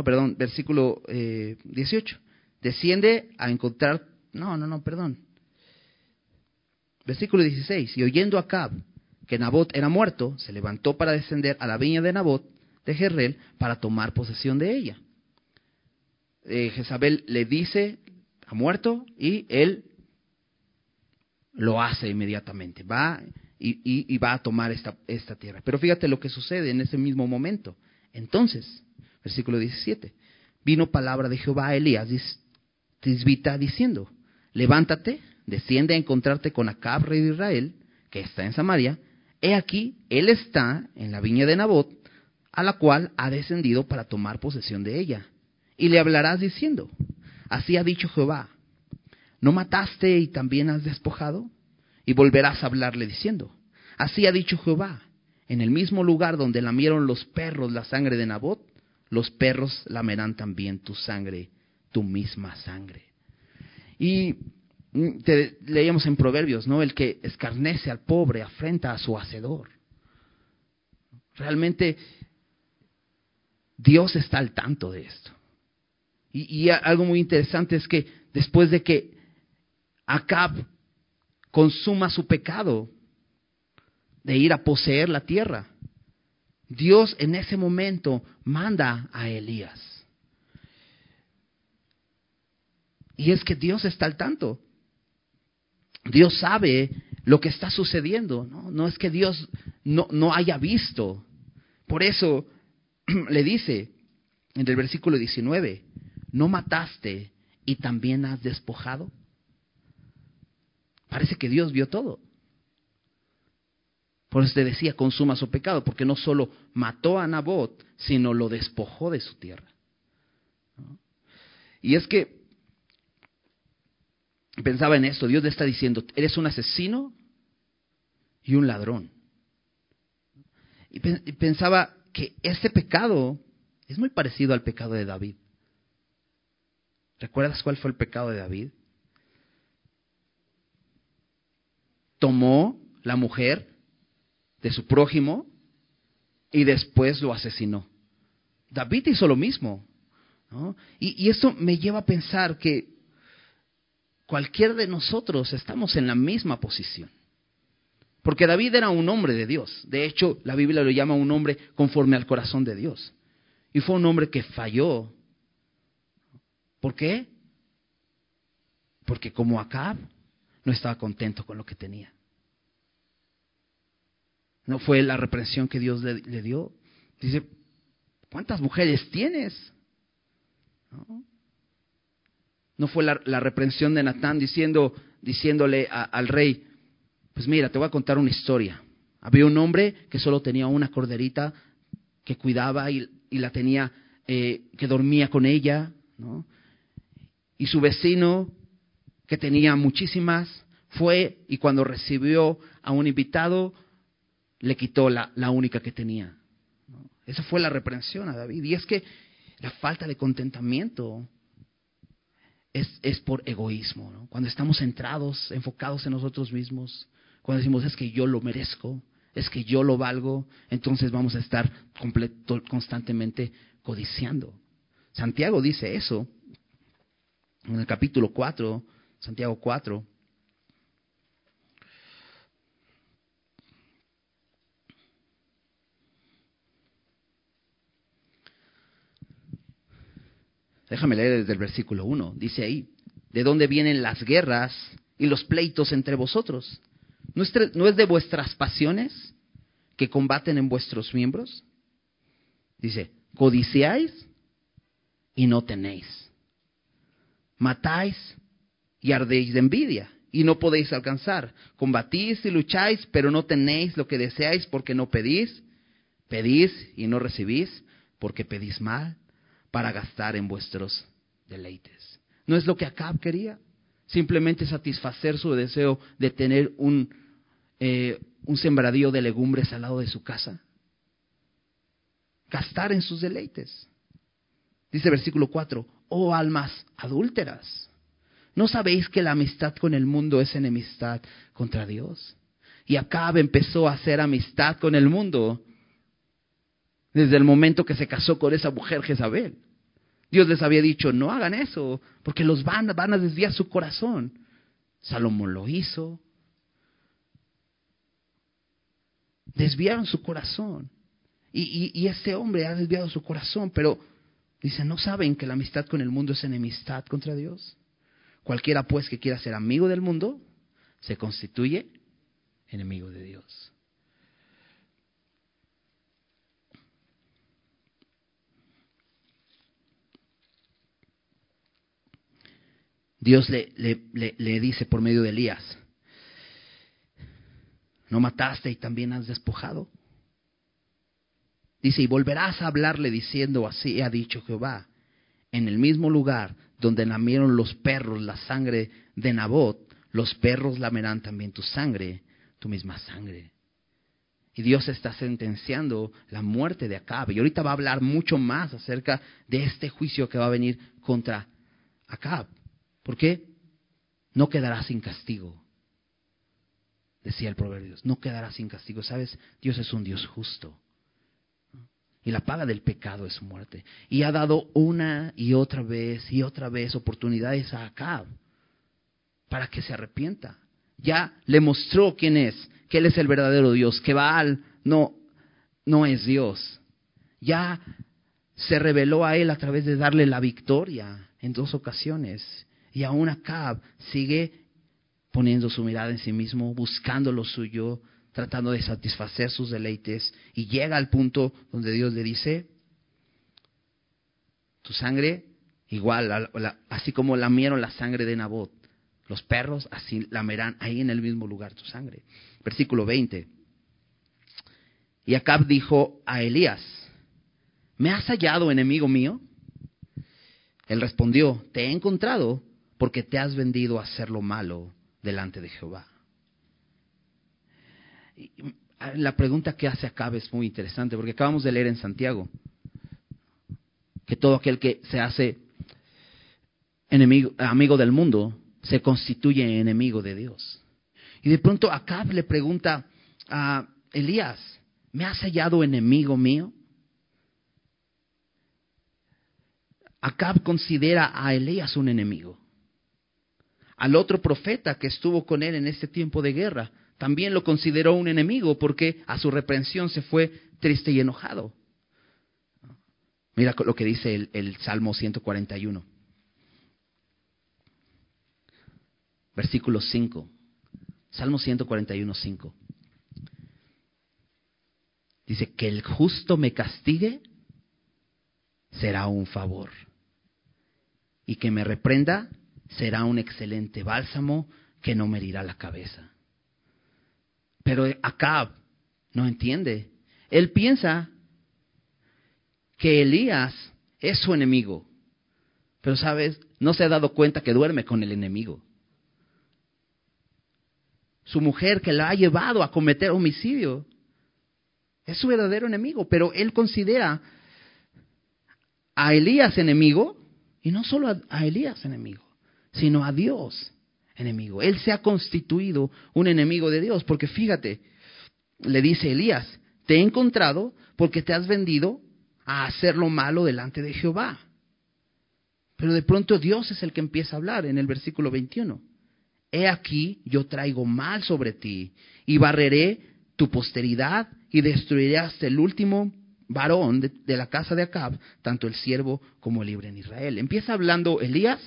[SPEAKER 1] no, perdón, versículo 18. Eh, Desciende a encontrar, no, no, no, perdón. Versículo 16. Y oyendo a Acab que Nabot era muerto, se levantó para descender a la viña de Nabot de Jerrel para tomar posesión de ella. Eh, Jezabel le dice, ha muerto, y él lo hace inmediatamente. Va y, va a tomar esta, esta tierra. Pero fíjate lo que sucede en ese mismo momento. Entonces, Versículo 17. Vino palabra de Jehová a Elías tisbita diciendo, levántate, desciende a encontrarte con Acab, rey de Israel, que está en Samaria. He aquí, él está en la viña de Nabot, a la cual ha descendido para tomar posesión de ella. Y le hablarás diciendo, así ha dicho Jehová, ¿no mataste y también has despojado? Y volverás a hablarle diciendo, así ha dicho Jehová, en el mismo lugar donde lamieron los perros la sangre de Nabot, los perros lamerán también tu sangre, tu misma sangre. Y te, leíamos en Proverbios, ¿no? El que escarnece al pobre afrenta a su hacedor. Realmente Dios está al tanto de esto. Y, y algo muy interesante es que después de que Acab consuma su pecado de ir a poseer la tierra, Dios en ese momento manda a Elías. Y es que Dios está al tanto. Dios sabe lo que está sucediendo. No, es que Dios no, no haya visto. Por eso le dice en el versículo 19, ¿no mataste y también has despojado? Parece que Dios vio todo. Por eso te decía, consuma su pecado, porque no solo mató a Nabot, sino lo despojó de su tierra. Y es que pensaba en esto, Dios le está diciendo, eres un asesino y un ladrón. Y pensaba que este pecado es muy parecido al pecado de David. ¿Recuerdas cuál fue el pecado de David? Tomó la mujer de su prójimo y después lo asesinó. David hizo lo mismo. Y, y esto me lleva a pensar que cualquier de nosotros estamos en la misma posición. Porque David era un hombre de Dios. De hecho, la Biblia lo llama un hombre conforme al corazón de Dios. Y fue un hombre que falló. ¿Por qué? Porque como Acab no estaba contento con lo que tenía. No fue la reprensión que Dios le, dio. Dice, ¿cuántas mujeres tienes? No, fue la, reprensión de Natán diciendo, diciéndole al rey, pues mira, te voy a contar una historia. Había un hombre que solo tenía una corderita que cuidaba y, la tenía, eh, que dormía con ella, ¿no? Y su vecino, que tenía muchísimas, fue y cuando recibió a un invitado, le quitó la única que tenía. Esa fue la reprensión a David. Y es que la falta de contentamiento es, es por egoísmo. Cuando estamos centrados, enfocados en nosotros mismos, cuando decimos es que yo lo merezco, es que yo lo valgo, entonces vamos a estar completo, constantemente codiciando. Santiago dice eso en el capítulo 4, Santiago 4. Déjame leer desde el versículo 1. Dice ahí, ¿de dónde vienen las guerras y los pleitos entre vosotros? ¿No es de vuestras pasiones que combaten en vuestros miembros? Dice, codiciáis y no tenéis. Matáis y ardéis de envidia y no podéis alcanzar. Combatís y lucháis, pero no tenéis lo que deseáis porque no pedís. Pedís y no recibís porque pedís mal para gastar en vuestros deleites. ¿No es lo que Acab quería? Simplemente satisfacer su deseo de tener un eh, un sembradío de legumbres al lado de su casa. Gastar en sus deleites. Dice versículo 4, oh almas adúlteras, ¿no sabéis que la amistad con el mundo es enemistad contra Dios? Y Acab empezó a hacer amistad con el mundo desde el momento que se casó con esa mujer Jezabel. Dios les había dicho, no hagan eso, porque los van, a desviar su corazón. Salomón lo hizo, desviaron su corazón. Y, y, este hombre ha desviado su corazón, pero dice, ¿no saben que la amistad con el mundo es enemistad contra Dios? Cualquiera pues que quiera ser amigo del mundo, se constituye enemigo de Dios. Dios le, le, le, dice por medio de Elías, ¿No mataste y también has despojado? Dice, y volverás a hablarle diciendo, así ha dicho Jehová, en el mismo lugar donde lamieron los perros la sangre de Nabot, los perros lamerán también tu sangre, tu misma sangre. Y Dios está sentenciando la muerte de Acab. Y ahorita va a hablar mucho más acerca de este juicio que va a venir contra Acab. ¿Por qué? No quedará sin castigo decía el proverbio, no quedará sin castigo. ¿Sabes? Dios es un Dios justo. Y la paga del pecado es muerte. Y ha dado una y otra vez y otra vez oportunidades a Acab para que se arrepienta. Ya le mostró quién es, que él es el verdadero Dios, que Baal no, no es Dios. Ya se reveló a él a través de darle la victoria en dos ocasiones. Y aún Acab sigue poniendo su mirada en sí mismo, buscando lo suyo, tratando de satisfacer sus deleites, y llega al punto donde Dios le dice, tu sangre igual, así como lamieron la sangre de Nabot, los perros así lamerán ahí en el mismo lugar tu sangre. Versículo 20. Y Acab dijo a Elías, ¿me has hallado enemigo mío? Él respondió, te he encontrado porque te has vendido a hacer lo malo delante de Jehová. La pregunta que hace Acab es muy interesante porque acabamos de leer en Santiago que todo aquel que se hace enemigo, amigo del mundo se constituye enemigo de Dios. Y de pronto Acab le pregunta a Elías, ¿me has hallado enemigo mío? Acab considera a Elías un enemigo. Al otro profeta que estuvo con él en este tiempo de guerra, también lo consideró un enemigo porque a su reprensión se fue triste y enojado. Mira lo que dice el, el Salmo 141. Versículo 5. Salmo 141, 5. Dice, que el justo me castigue será un favor. Y que me reprenda será un excelente bálsamo que no me herirá la cabeza. Pero Acab no entiende. Él piensa que Elías es su enemigo. Pero sabes, no se ha dado cuenta que duerme con el enemigo. Su mujer que la ha llevado a cometer homicidio es su verdadero enemigo, pero él considera a Elías enemigo y no solo a, a Elías enemigo, sino a Dios enemigo. Él se ha constituido un enemigo de Dios, porque fíjate, le dice Elías, te he encontrado porque te has vendido a hacer lo malo delante de Jehová. Pero de pronto Dios es el que empieza a hablar en el versículo 21. He aquí, yo traigo mal sobre ti y barreré tu posteridad y destruiré hasta el último varón de, la casa de Acab, tanto el siervo como el libre en Israel. Empieza hablando Elías,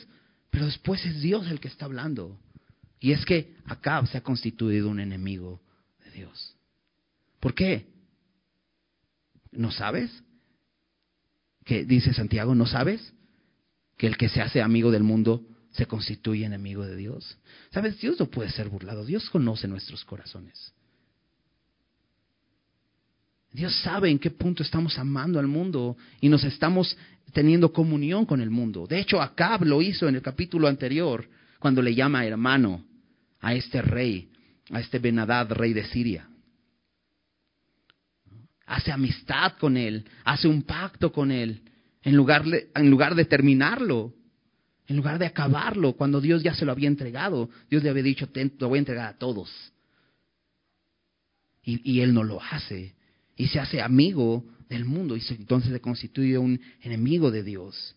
[SPEAKER 1] pero después es Dios el que está hablando. Y es que Acab se ha constituido un enemigo de Dios. ¿Por qué? ¿No sabes? ¿Qué dice Santiago? ¿No sabes? Que el que se hace amigo del mundo se constituye enemigo de Dios. ¿Sabes? Dios no puede ser burlado. Dios conoce nuestros corazones. Dios sabe en qué punto estamos amando al mundo y nos estamos teniendo comunión con el mundo. De hecho, Acab lo hizo en el capítulo anterior, cuando le llama hermano a este rey, a este Benadad, rey de Siria. Hace amistad con él, hace un pacto con él, en lugar de, terminarlo, en lugar de acabarlo, cuando Dios ya se lo había entregado. Dios le había dicho, te lo voy a entregar a todos. Y él no lo hace. Y se hace amigo del mundo y entonces se constituye un enemigo de Dios.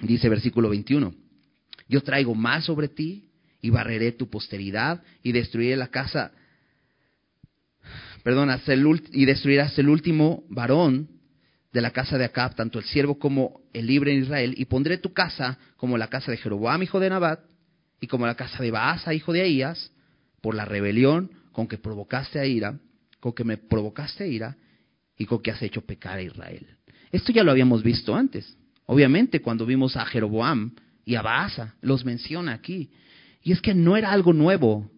[SPEAKER 1] Dice versículo 21, yo traigo más sobre ti y barreré tu posteridad y destruiré la casa, perdón, y destruirás el último varón de la casa de Acab, tanto el siervo como el libre en Israel, y pondré tu casa como la casa de Jeroboam, hijo de Nabat, y como la casa de Baasa, hijo de Ahías, por la rebelión con que provocaste a ira, con que me provocaste a ira, y con que has hecho pecar a Israel. Esto ya lo habíamos visto antes. Obviamente, cuando vimos a Jeroboam y a Baasa, los menciona aquí. Y es que no era algo nuevo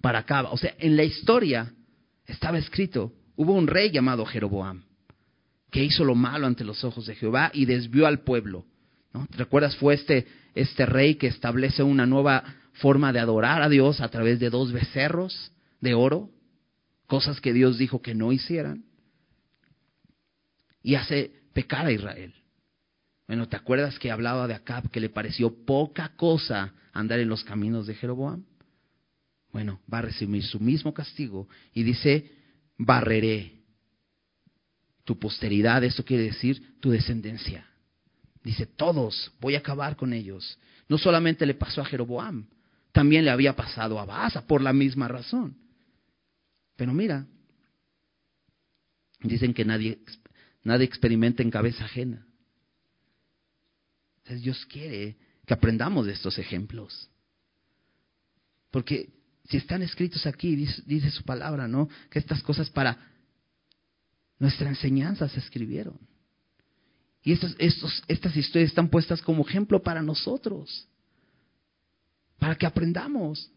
[SPEAKER 1] para Acab. O sea, en la historia estaba escrito, hubo un rey llamado Jeroboam, que hizo lo malo ante los ojos de Jehová y desvió al pueblo. ¿no? ¿Te recuerdas? Fue este, este rey que establece una nueva forma de adorar a Dios a través de dos becerros de oro, cosas que Dios dijo que no hicieran, y hace pecar a Israel. Bueno, ¿te acuerdas que hablaba de Acab que le pareció poca cosa andar en los caminos de Jeroboam? Bueno, va a recibir su mismo castigo y dice, barreré tu posteridad, esto quiere decir tu descendencia. Dice, todos, voy a acabar con ellos. No solamente le pasó a Jeroboam, también le había pasado a Baasa por la misma razón. Pero mira, dicen que nadie, nadie experimenta en cabeza ajena. Dios quiere que aprendamos de estos ejemplos. Porque si están escritos aquí, dice, su palabra, ¿no? Que estas cosas para nuestra enseñanza se escribieron. Y estos, estos, estas historias están puestas como ejemplo para nosotros, para que aprendamos.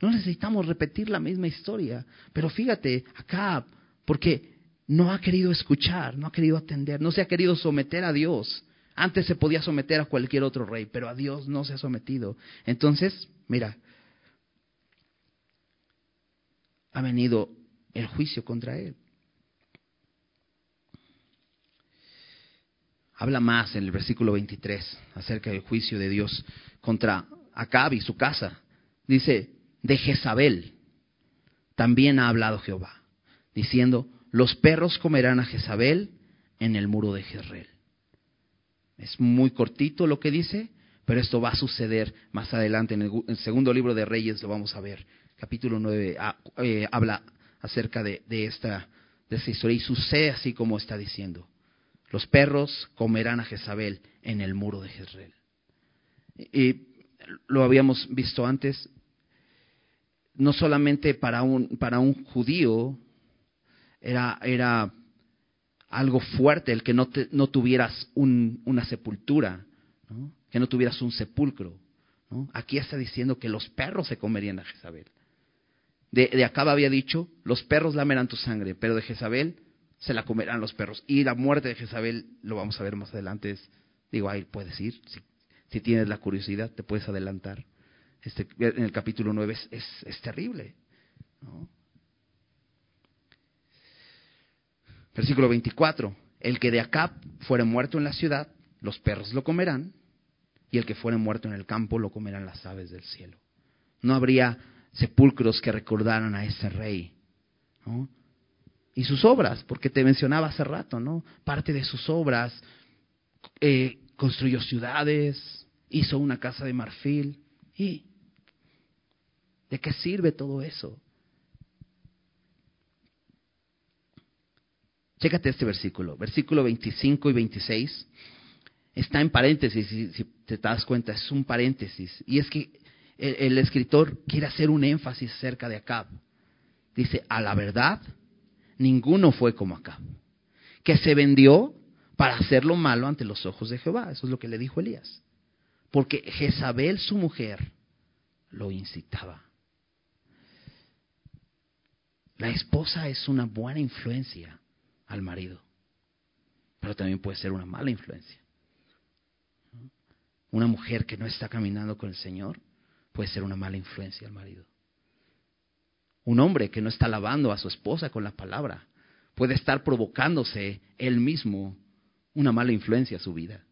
[SPEAKER 1] No necesitamos repetir la misma historia, pero fíjate acá, porque no ha querido escuchar, no ha querido atender, no se ha querido someter a Dios. Antes se podía someter a cualquier otro rey, pero a Dios no se ha sometido. Entonces, mira, ha venido el juicio contra él. Habla más en el versículo 23 acerca del juicio de Dios contra Acab y su casa. Dice, de Jezabel también ha hablado Jehová, diciendo, los perros comerán a Jezabel en el muro de Jezreel. Es muy cortito lo que dice, pero esto va a suceder más adelante. En el, segundo libro de Reyes lo vamos a ver. Capítulo 9 ah, eh, habla acerca de, esta, de esta historia y sucede así como está diciendo. Los perros comerán a Jezabel en el muro de Jezreel. Y lo habíamos visto antes, no solamente para un, para un judío era, era algo fuerte el que no, no tuvieras una sepultura, que no tuvieras un sepulcro. Aquí está diciendo que los perros se comerían a Jezabel. De, de había dicho, los perros lamerán tu sangre, pero de Jezabel se la comerán los perros. Y la muerte de Jezabel, lo vamos a ver más adelante, es, digo, ahí puedes ir, si, si tienes la curiosidad, te puedes adelantar. Este, en el capítulo 9 es, es, terrible. Versículo 24, el que de Acab fuere muerto en la ciudad, los perros lo comerán, y el que fuere muerto en el campo lo comerán las aves del cielo. No habría sepulcros que recordaran a ese rey. y sus obras, porque te mencionaba hace rato, ¿no? Parte de sus obras, eh, construyó ciudades, hizo una casa de marfil. ¿Y de qué sirve todo eso? Chécate este versículo, versículo 25 y 26. Está en paréntesis, si, te das cuenta, es un paréntesis. Y es que el, el escritor quiere hacer un énfasis acerca de Acab. Dice, a la verdad, ninguno fue como acá, que se vendió para hacer lo malo ante los ojos de Jehová. Eso es lo que le dijo Elías. Porque Jezabel, su mujer, lo incitaba. La esposa es una buena influencia al marido, pero también puede ser una mala influencia. Una mujer que no está caminando con el Señor puede ser una mala influencia al marido. Un hombre que no está alabando a su esposa con la palabra puede estar provocándose él mismo una mala influencia a su vida.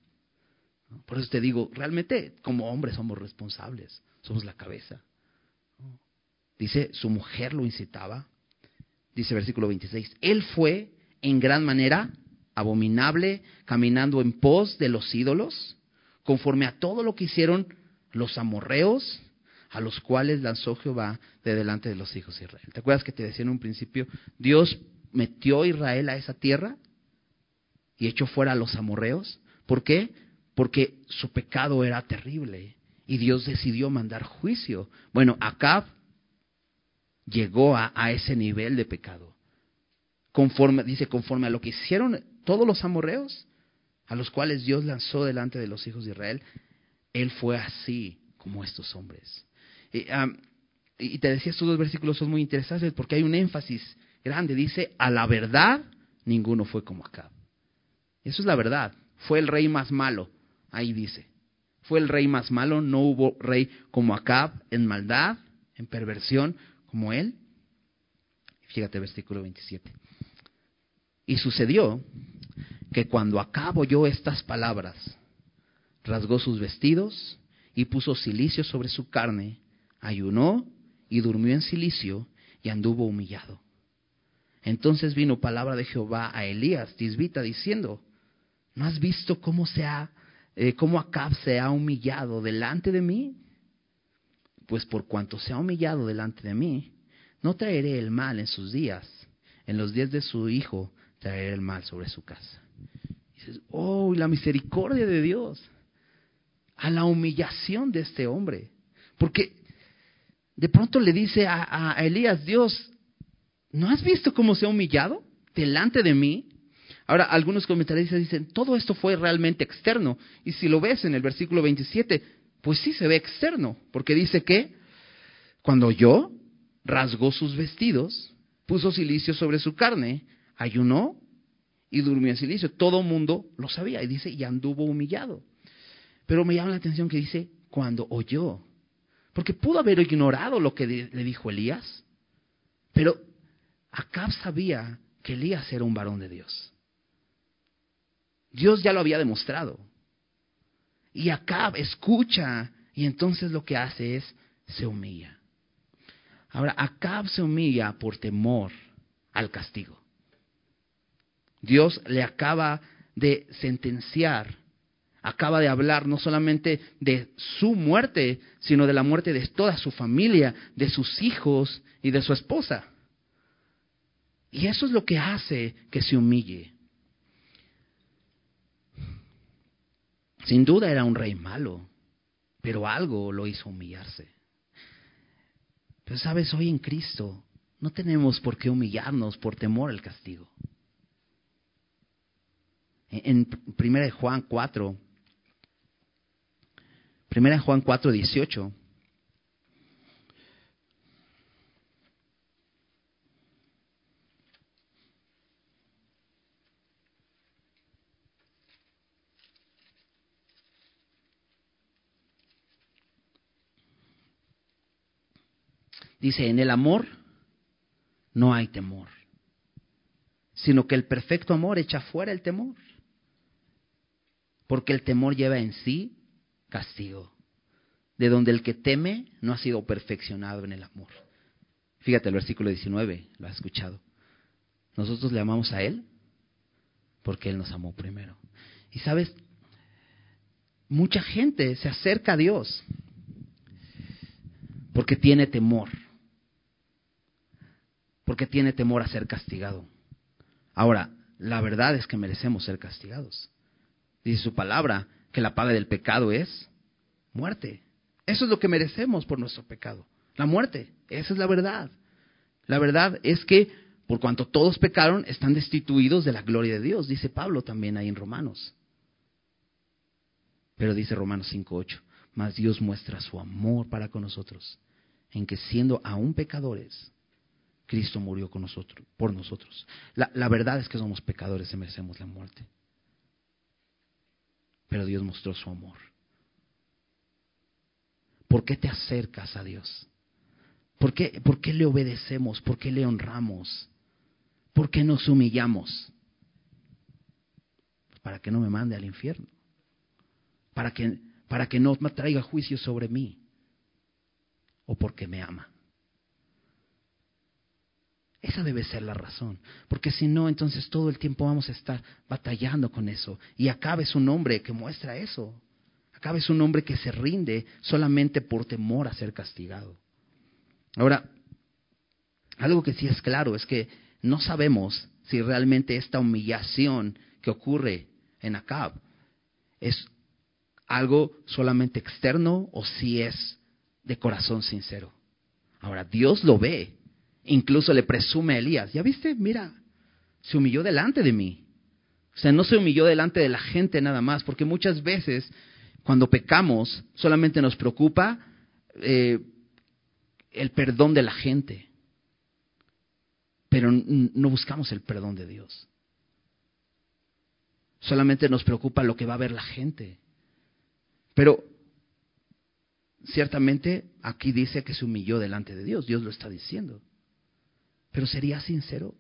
[SPEAKER 1] Por eso te digo, realmente como hombres somos responsables, somos la cabeza. Dice, su mujer lo incitaba. Dice versículo 26, él fue en gran manera abominable, caminando en pos de los ídolos, conforme a todo lo que hicieron los amorreos, a los cuales lanzó Jehová de delante de los hijos de Israel. ¿Te acuerdas que te decía en un principio, Dios metió a Israel a esa tierra y echó fuera a los amorreos? ¿Por qué? Porque su pecado era terrible y Dios decidió mandar juicio. Bueno, Acab llegó a, ese nivel de pecado. Conforme, dice, conforme a lo que hicieron todos los amorreos, a los cuales Dios lanzó delante de los hijos de Israel, él fue así como estos hombres. Y, te decía, estos dos versículos son muy interesantes porque hay un énfasis grande. Dice, a la verdad, ninguno fue como Acab. Eso es la verdad. Fue el rey más malo. Ahí dice. Fue el rey más malo. No hubo rey como Acab en maldad, en perversión, como él. Fíjate, versículo 27. Y sucedió que cuando Acab oyó estas palabras, rasgó sus vestidos y puso silicio sobre su carne ayunó y durmió en silicio y anduvo humillado. Entonces vino palabra de Jehová a Elías, tisbita, diciendo, ¿no has visto cómo se ha, eh, cómo Acab se ha humillado delante de mí? Pues por cuanto se ha humillado delante de mí, no traeré el mal en sus días, en los días de su hijo traeré el mal sobre su casa. Y dices, oh, la misericordia de Dios, a la humillación de este hombre. Porque de pronto le dice a, Elías, Dios, ¿no has visto cómo se ha humillado delante de mí? Ahora, algunos comentaristas dicen, todo esto fue realmente externo. Y si lo ves en el versículo 27, pues sí se ve externo, porque dice que cuando yo rasgó sus vestidos, puso silicio sobre su carne, ayunó y durmió en silicio. Todo mundo lo sabía. Y dice, y anduvo humillado. Pero me llama la atención que dice, cuando oyó. Porque pudo haber ignorado lo que le dijo Elías. Pero Acab sabía que Elías era un varón de Dios. Dios ya lo había demostrado. Y Acab escucha y entonces lo que hace es se humilla. Ahora, Acab se humilla por temor al castigo. Dios le acaba de sentenciar, acaba de hablar no solamente de su muerte, sino de la muerte de toda su familia, de sus hijos y de su esposa. Y eso es lo que hace que se humille. Sin duda era un rey malo, pero algo lo hizo humillarse. Pero sabes, hoy en Cristo no tenemos por qué humillarnos por temor al castigo. En 1 Juan 4, 1 Juan 4, 18, Dice, en el amor no hay temor, sino que el perfecto amor echa fuera el temor, porque el temor lleva en sí castigo, de donde el que teme no ha sido perfeccionado en el amor. Fíjate el versículo 19, lo has escuchado. Nosotros le amamos a Él porque Él nos amó primero. Y sabes, mucha gente se acerca a Dios porque tiene temor porque tiene temor a ser castigado. Ahora, la verdad es que merecemos ser castigados. Dice su palabra que la paga del pecado es muerte. Eso es lo que merecemos por nuestro pecado, la muerte. Esa es la verdad. La verdad es que por cuanto todos pecaron, están destituidos de la gloria de Dios, dice Pablo también ahí en Romanos. Pero dice Romanos 5.8, mas Dios muestra su amor para con nosotros, en que siendo aún pecadores, Cristo murió con nosotros, por nosotros. La, verdad es que somos pecadores y merecemos la muerte. Pero Dios mostró su amor. ¿Por qué te acercas a Dios? ¿Por qué, ¿Por qué le obedecemos? ¿Por qué le honramos? ¿Por qué nos humillamos? Para que no me mande al infierno. Para que, para que no me traiga juicio sobre mí. O porque me ama. Esa debe ser la razón, porque si no, entonces todo el tiempo vamos a estar batallando con eso. Y acabe es un hombre que muestra eso. Acabe es un hombre que se rinde solamente por temor a ser castigado. Ahora, algo que sí es claro es que no sabemos si realmente esta humillación que ocurre en Acab es algo solamente externo o si es de corazón sincero. Ahora, Dios lo ve Incluso le presume a Elías, ya viste, mira, se humilló delante de mí. O sea, no se humilló delante de la gente nada más, porque muchas veces cuando pecamos solamente nos preocupa eh, el perdón de la gente, pero no buscamos el perdón de Dios. Solamente nos preocupa lo que va a ver la gente. Pero ciertamente aquí dice que se humilló delante de Dios, Dios lo está diciendo. Pero sería sincero.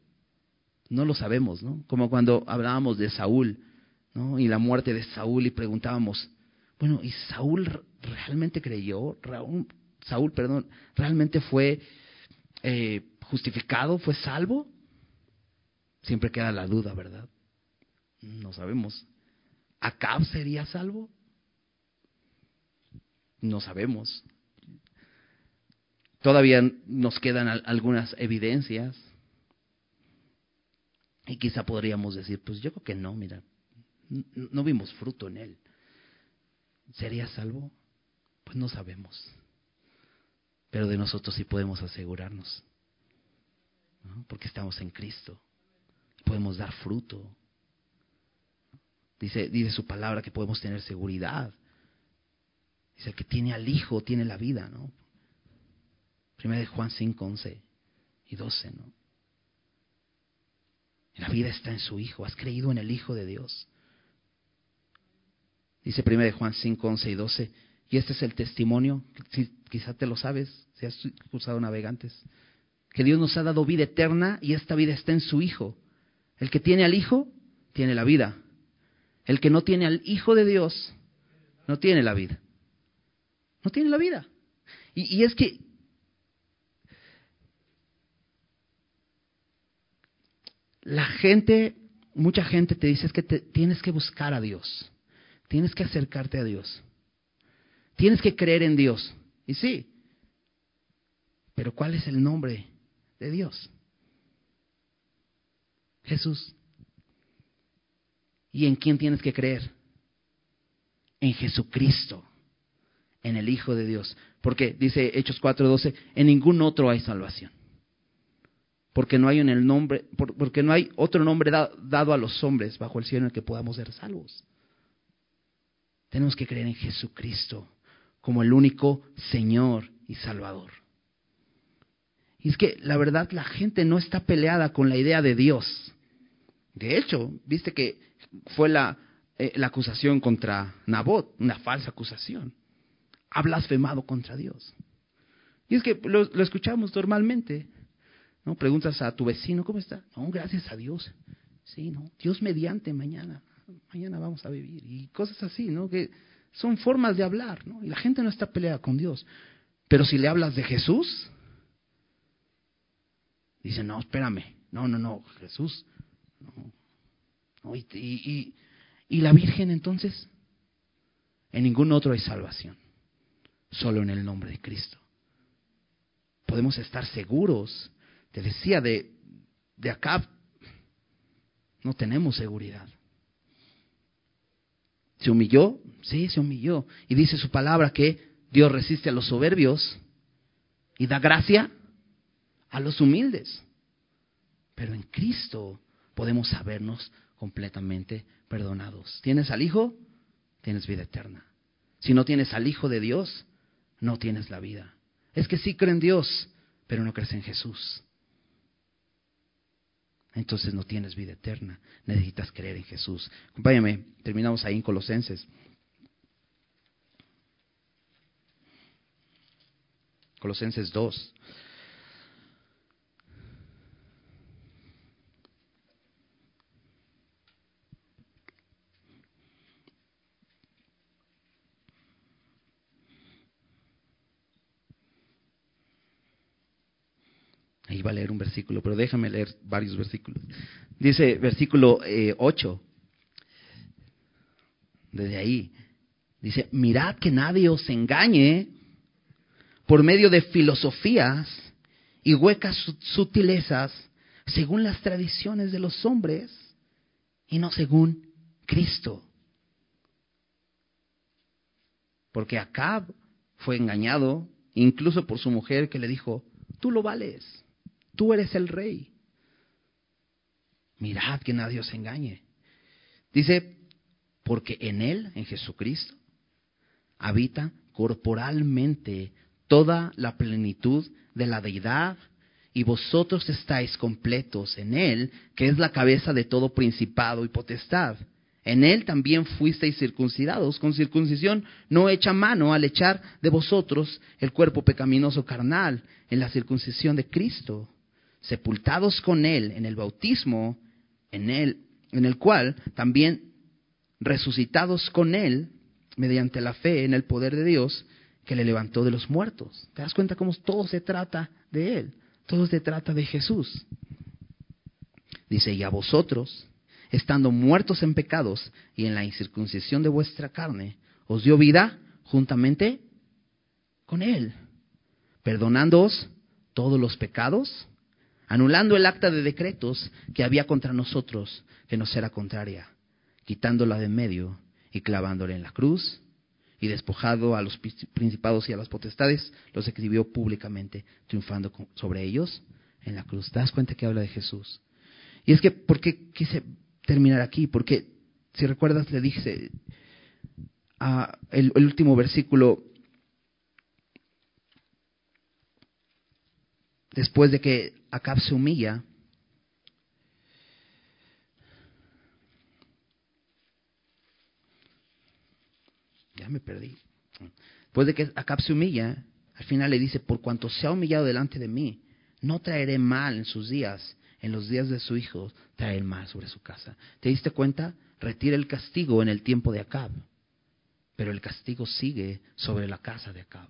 [SPEAKER 1] No lo sabemos, ¿no? Como cuando hablábamos de Saúl, ¿no? Y la muerte de Saúl y preguntábamos, bueno, ¿y Saúl realmente creyó? Saúl, perdón, ¿realmente fue eh, justificado? ¿Fue salvo? Siempre queda la duda, ¿verdad? No sabemos. ¿Acab sería salvo? No sabemos. Todavía nos quedan algunas evidencias. Y quizá podríamos decir, pues yo creo que no, mira, no vimos fruto en él. ¿Sería salvo? Pues no sabemos. Pero de nosotros sí podemos asegurarnos. Porque estamos en Cristo. Podemos dar fruto. Dice, dice su palabra que podemos tener seguridad. Dice, el que tiene al Hijo tiene la vida, ¿no? Primera de Juan 5, 11 y 12, ¿no? La vida está en su Hijo. Has creído en el Hijo de Dios. Dice 1 Juan 5, 11 y 12. Y este es el testimonio, si, quizá te lo sabes, si has usado navegantes, que Dios nos ha dado vida eterna y esta vida está en su Hijo. El que tiene al Hijo, tiene la vida. El que no tiene al Hijo de Dios, no tiene la vida. No tiene la vida. Y es que la gente, mucha gente te dice es que te, tienes que buscar a Dios, tienes que acercarte a Dios, tienes que creer en Dios. Y sí, pero ¿cuál es el nombre de Dios? Jesús. ¿Y en quién tienes que creer? En Jesucristo, en el Hijo de Dios. Porque dice Hechos 4:12, en ningún otro hay salvación porque no hay el nombre, no hay otro nombre dado a los hombres bajo el cielo en el que podamos ser salvos. Tenemos que creer en Jesucristo como el único Señor y Salvador. Y es que la verdad la gente no está peleada con la idea de Dios. De hecho, viste que fue la, eh, acusación contra Nabot, una falsa acusación. Ha blasfemado contra Dios. Y es que lo escuchamos normalmente. Preguntas a tu vecino, ¿cómo está? No, gracias a Dios. Sí, ¿no? Dios mediante mañana. Mañana vamos a vivir. Y cosas así, ¿no? Que son formas de hablar, ¿no? Y la gente no está peleada con Dios. Pero si le hablas de Jesús, dice, no, espérame. No, no, no, Jesús. No. Y, y la Virgen entonces, en ningún otro hay salvación. Solo en el nombre de Cristo. Podemos estar seguros te decía de, de Acab, no tenemos seguridad. ¿Se humilló? Sí, se humilló. Y dice su palabra que Dios resiste a los soberbios y da gracia a los humildes. Pero en Cristo podemos sabernos completamente perdonados. ¿Tienes al Hijo? Tienes vida eterna. Si no tienes al Hijo de Dios, no tienes la vida. Es que sí creen en Dios, pero no crees en Jesús entonces no tienes vida eterna. Necesitas creer en Jesús. Acompáñame, terminamos ahí en Colosenses. Colosenses 2. Iba a leer un versículo, pero déjame leer varios versículos. Dice versículo 8, eh, desde ahí, dice, mirad que nadie os engañe por medio de filosofías y huecas sutilezas según las tradiciones de los hombres y no según Cristo. Porque Acab fue engañado incluso por su mujer que le dijo, tú lo vales. Tú eres el rey. Mirad que nadie os engañe. Dice, porque en Él, en Jesucristo, habita corporalmente toda la plenitud de la deidad y vosotros estáis completos en Él, que es la cabeza de todo principado y potestad. En Él también fuisteis circuncidados con circuncisión no hecha mano al echar de vosotros el cuerpo pecaminoso carnal en la circuncisión de Cristo sepultados con Él en el bautismo, en, él, en el cual también resucitados con Él mediante la fe en el poder de Dios que le levantó de los muertos. ¿Te das cuenta cómo todo se trata de Él? Todo se trata de Jesús. Dice, y a vosotros, estando muertos en pecados y en la incircuncisión de vuestra carne, os dio vida juntamente con Él, perdonándoos todos los pecados anulando el acta de decretos que había contra nosotros, que nos era contraria, quitándola de medio y clavándola en la cruz, y despojado a los principados y a las potestades, los exhibió públicamente, triunfando sobre ellos en la cruz. ¿Te das cuenta que habla de Jesús? Y es que, ¿por qué quise terminar aquí? Porque, si recuerdas, le dije, a el último versículo, después de que Acab se humilla, ya me perdí. Después de que Acab se humilla, al final le dice, por cuanto se ha humillado delante de mí, no traeré mal en sus días, en los días de su hijo, traeré mal sobre su casa. ¿Te diste cuenta? Retira el castigo en el tiempo de Acab, pero el castigo sigue sobre la casa de Acab.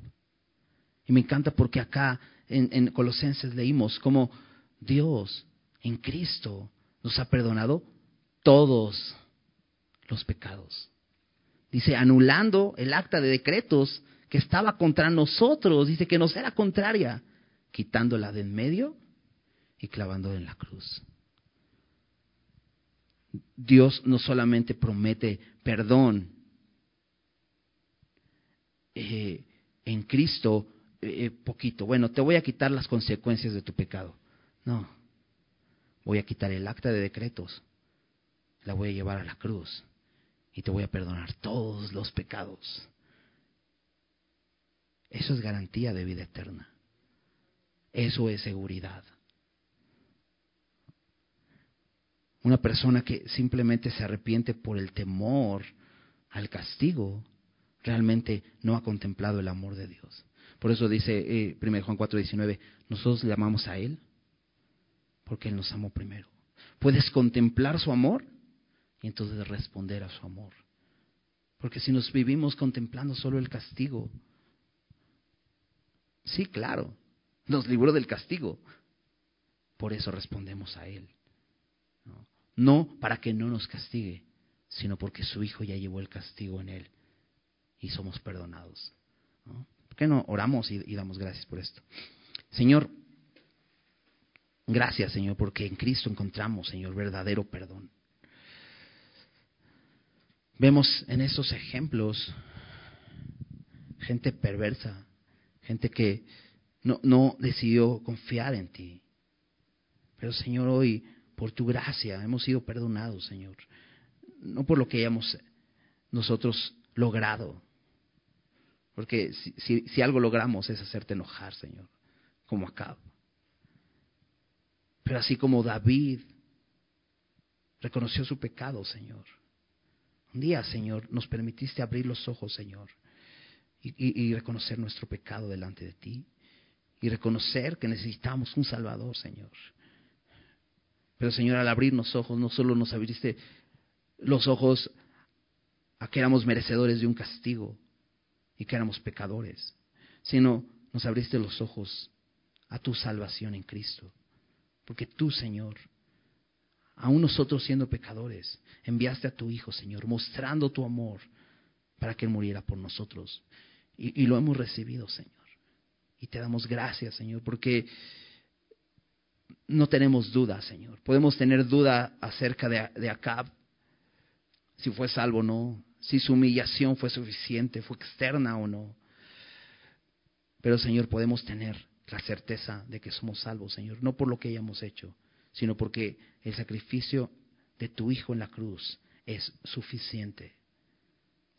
[SPEAKER 1] Y me encanta porque acá en, en Colosenses leímos cómo Dios en Cristo nos ha perdonado todos los pecados. Dice, anulando el acta de decretos que estaba contra nosotros, dice que nos era contraria, quitándola de en medio y clavándola en la cruz. Dios no solamente promete perdón eh, en Cristo, eh, eh, poquito, bueno, te voy a quitar las consecuencias de tu pecado. No, voy a quitar el acta de decretos, la voy a llevar a la cruz y te voy a perdonar todos los pecados. Eso es garantía de vida eterna. Eso es seguridad. Una persona que simplemente se arrepiente por el temor al castigo, realmente no ha contemplado el amor de Dios. Por eso dice eh, 1 Juan 4:19, nosotros le amamos a Él porque Él nos amó primero. Puedes contemplar su amor y entonces responder a su amor. Porque si nos vivimos contemplando solo el castigo, sí, claro, nos libró del castigo. Por eso respondemos a Él. No, para que no nos castigue, sino porque su Hijo ya llevó el castigo en Él y somos perdonados. ¿Por qué no oramos y damos gracias por esto? Señor, gracias Señor, porque en Cristo encontramos, Señor, verdadero perdón. Vemos en esos ejemplos gente perversa, gente que no, no decidió confiar en ti. Pero Señor, hoy, por tu gracia, hemos sido perdonados, Señor. No por lo que hayamos nosotros logrado. Porque si, algo logramos es hacerte enojar, Señor, como acabo. Pero así como David reconoció su pecado, Señor. Un día, Señor, nos permitiste abrir los ojos, Señor, y, reconocer nuestro pecado delante de ti. Y reconocer que necesitamos un Salvador, Señor. Pero, Señor, al abrir los ojos, no solo nos abriste los ojos a que éramos merecedores de un castigo y que éramos pecadores, sino nos abriste los ojos a tu salvación en Cristo. Porque tú, Señor, aún nosotros siendo pecadores, enviaste a tu Hijo, Señor, mostrando tu amor para que Él muriera por nosotros. Y, lo hemos recibido, Señor. Y te damos gracias, Señor, porque no tenemos duda, Señor. Podemos tener duda acerca de, de Acab, si fue salvo o no, si su humillación fue suficiente, fue externa o no. Pero, Señor, podemos tener la certeza de que somos salvos, Señor, no por lo que hayamos hecho, sino porque el sacrificio de tu Hijo en la cruz es suficiente.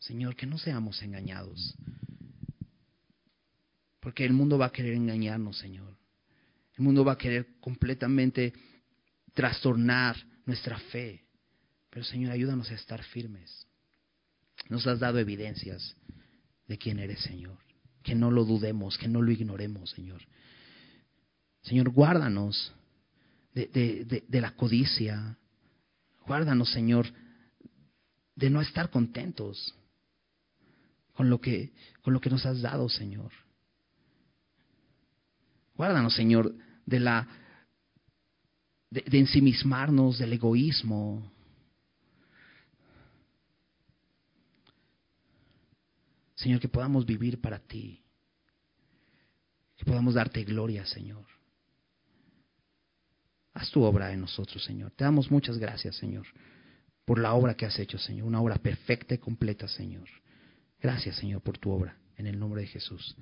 [SPEAKER 1] Señor, que no seamos engañados. Porque el mundo va a querer engañarnos, Señor. El mundo va a querer completamente trastornar nuestra fe. Pero Señor, ayúdanos a estar firmes. Nos has dado evidencias de quién eres, Señor. Que no lo dudemos, que no lo ignoremos, Señor. Señor, guárdanos de, la codicia. Guárdanos, Señor, de no estar contentos con lo que, con lo que nos has dado, Señor. Guárdanos, Señor, de la de, de, ensimismarnos, del egoísmo. Señor, que podamos vivir para ti. Que podamos darte gloria, Señor. Haz tu obra en nosotros, Señor. Te damos muchas gracias, Señor, por la obra que has hecho, Señor. Una obra perfecta y completa, Señor. Gracias, Señor, por tu obra. En el nombre de Jesús.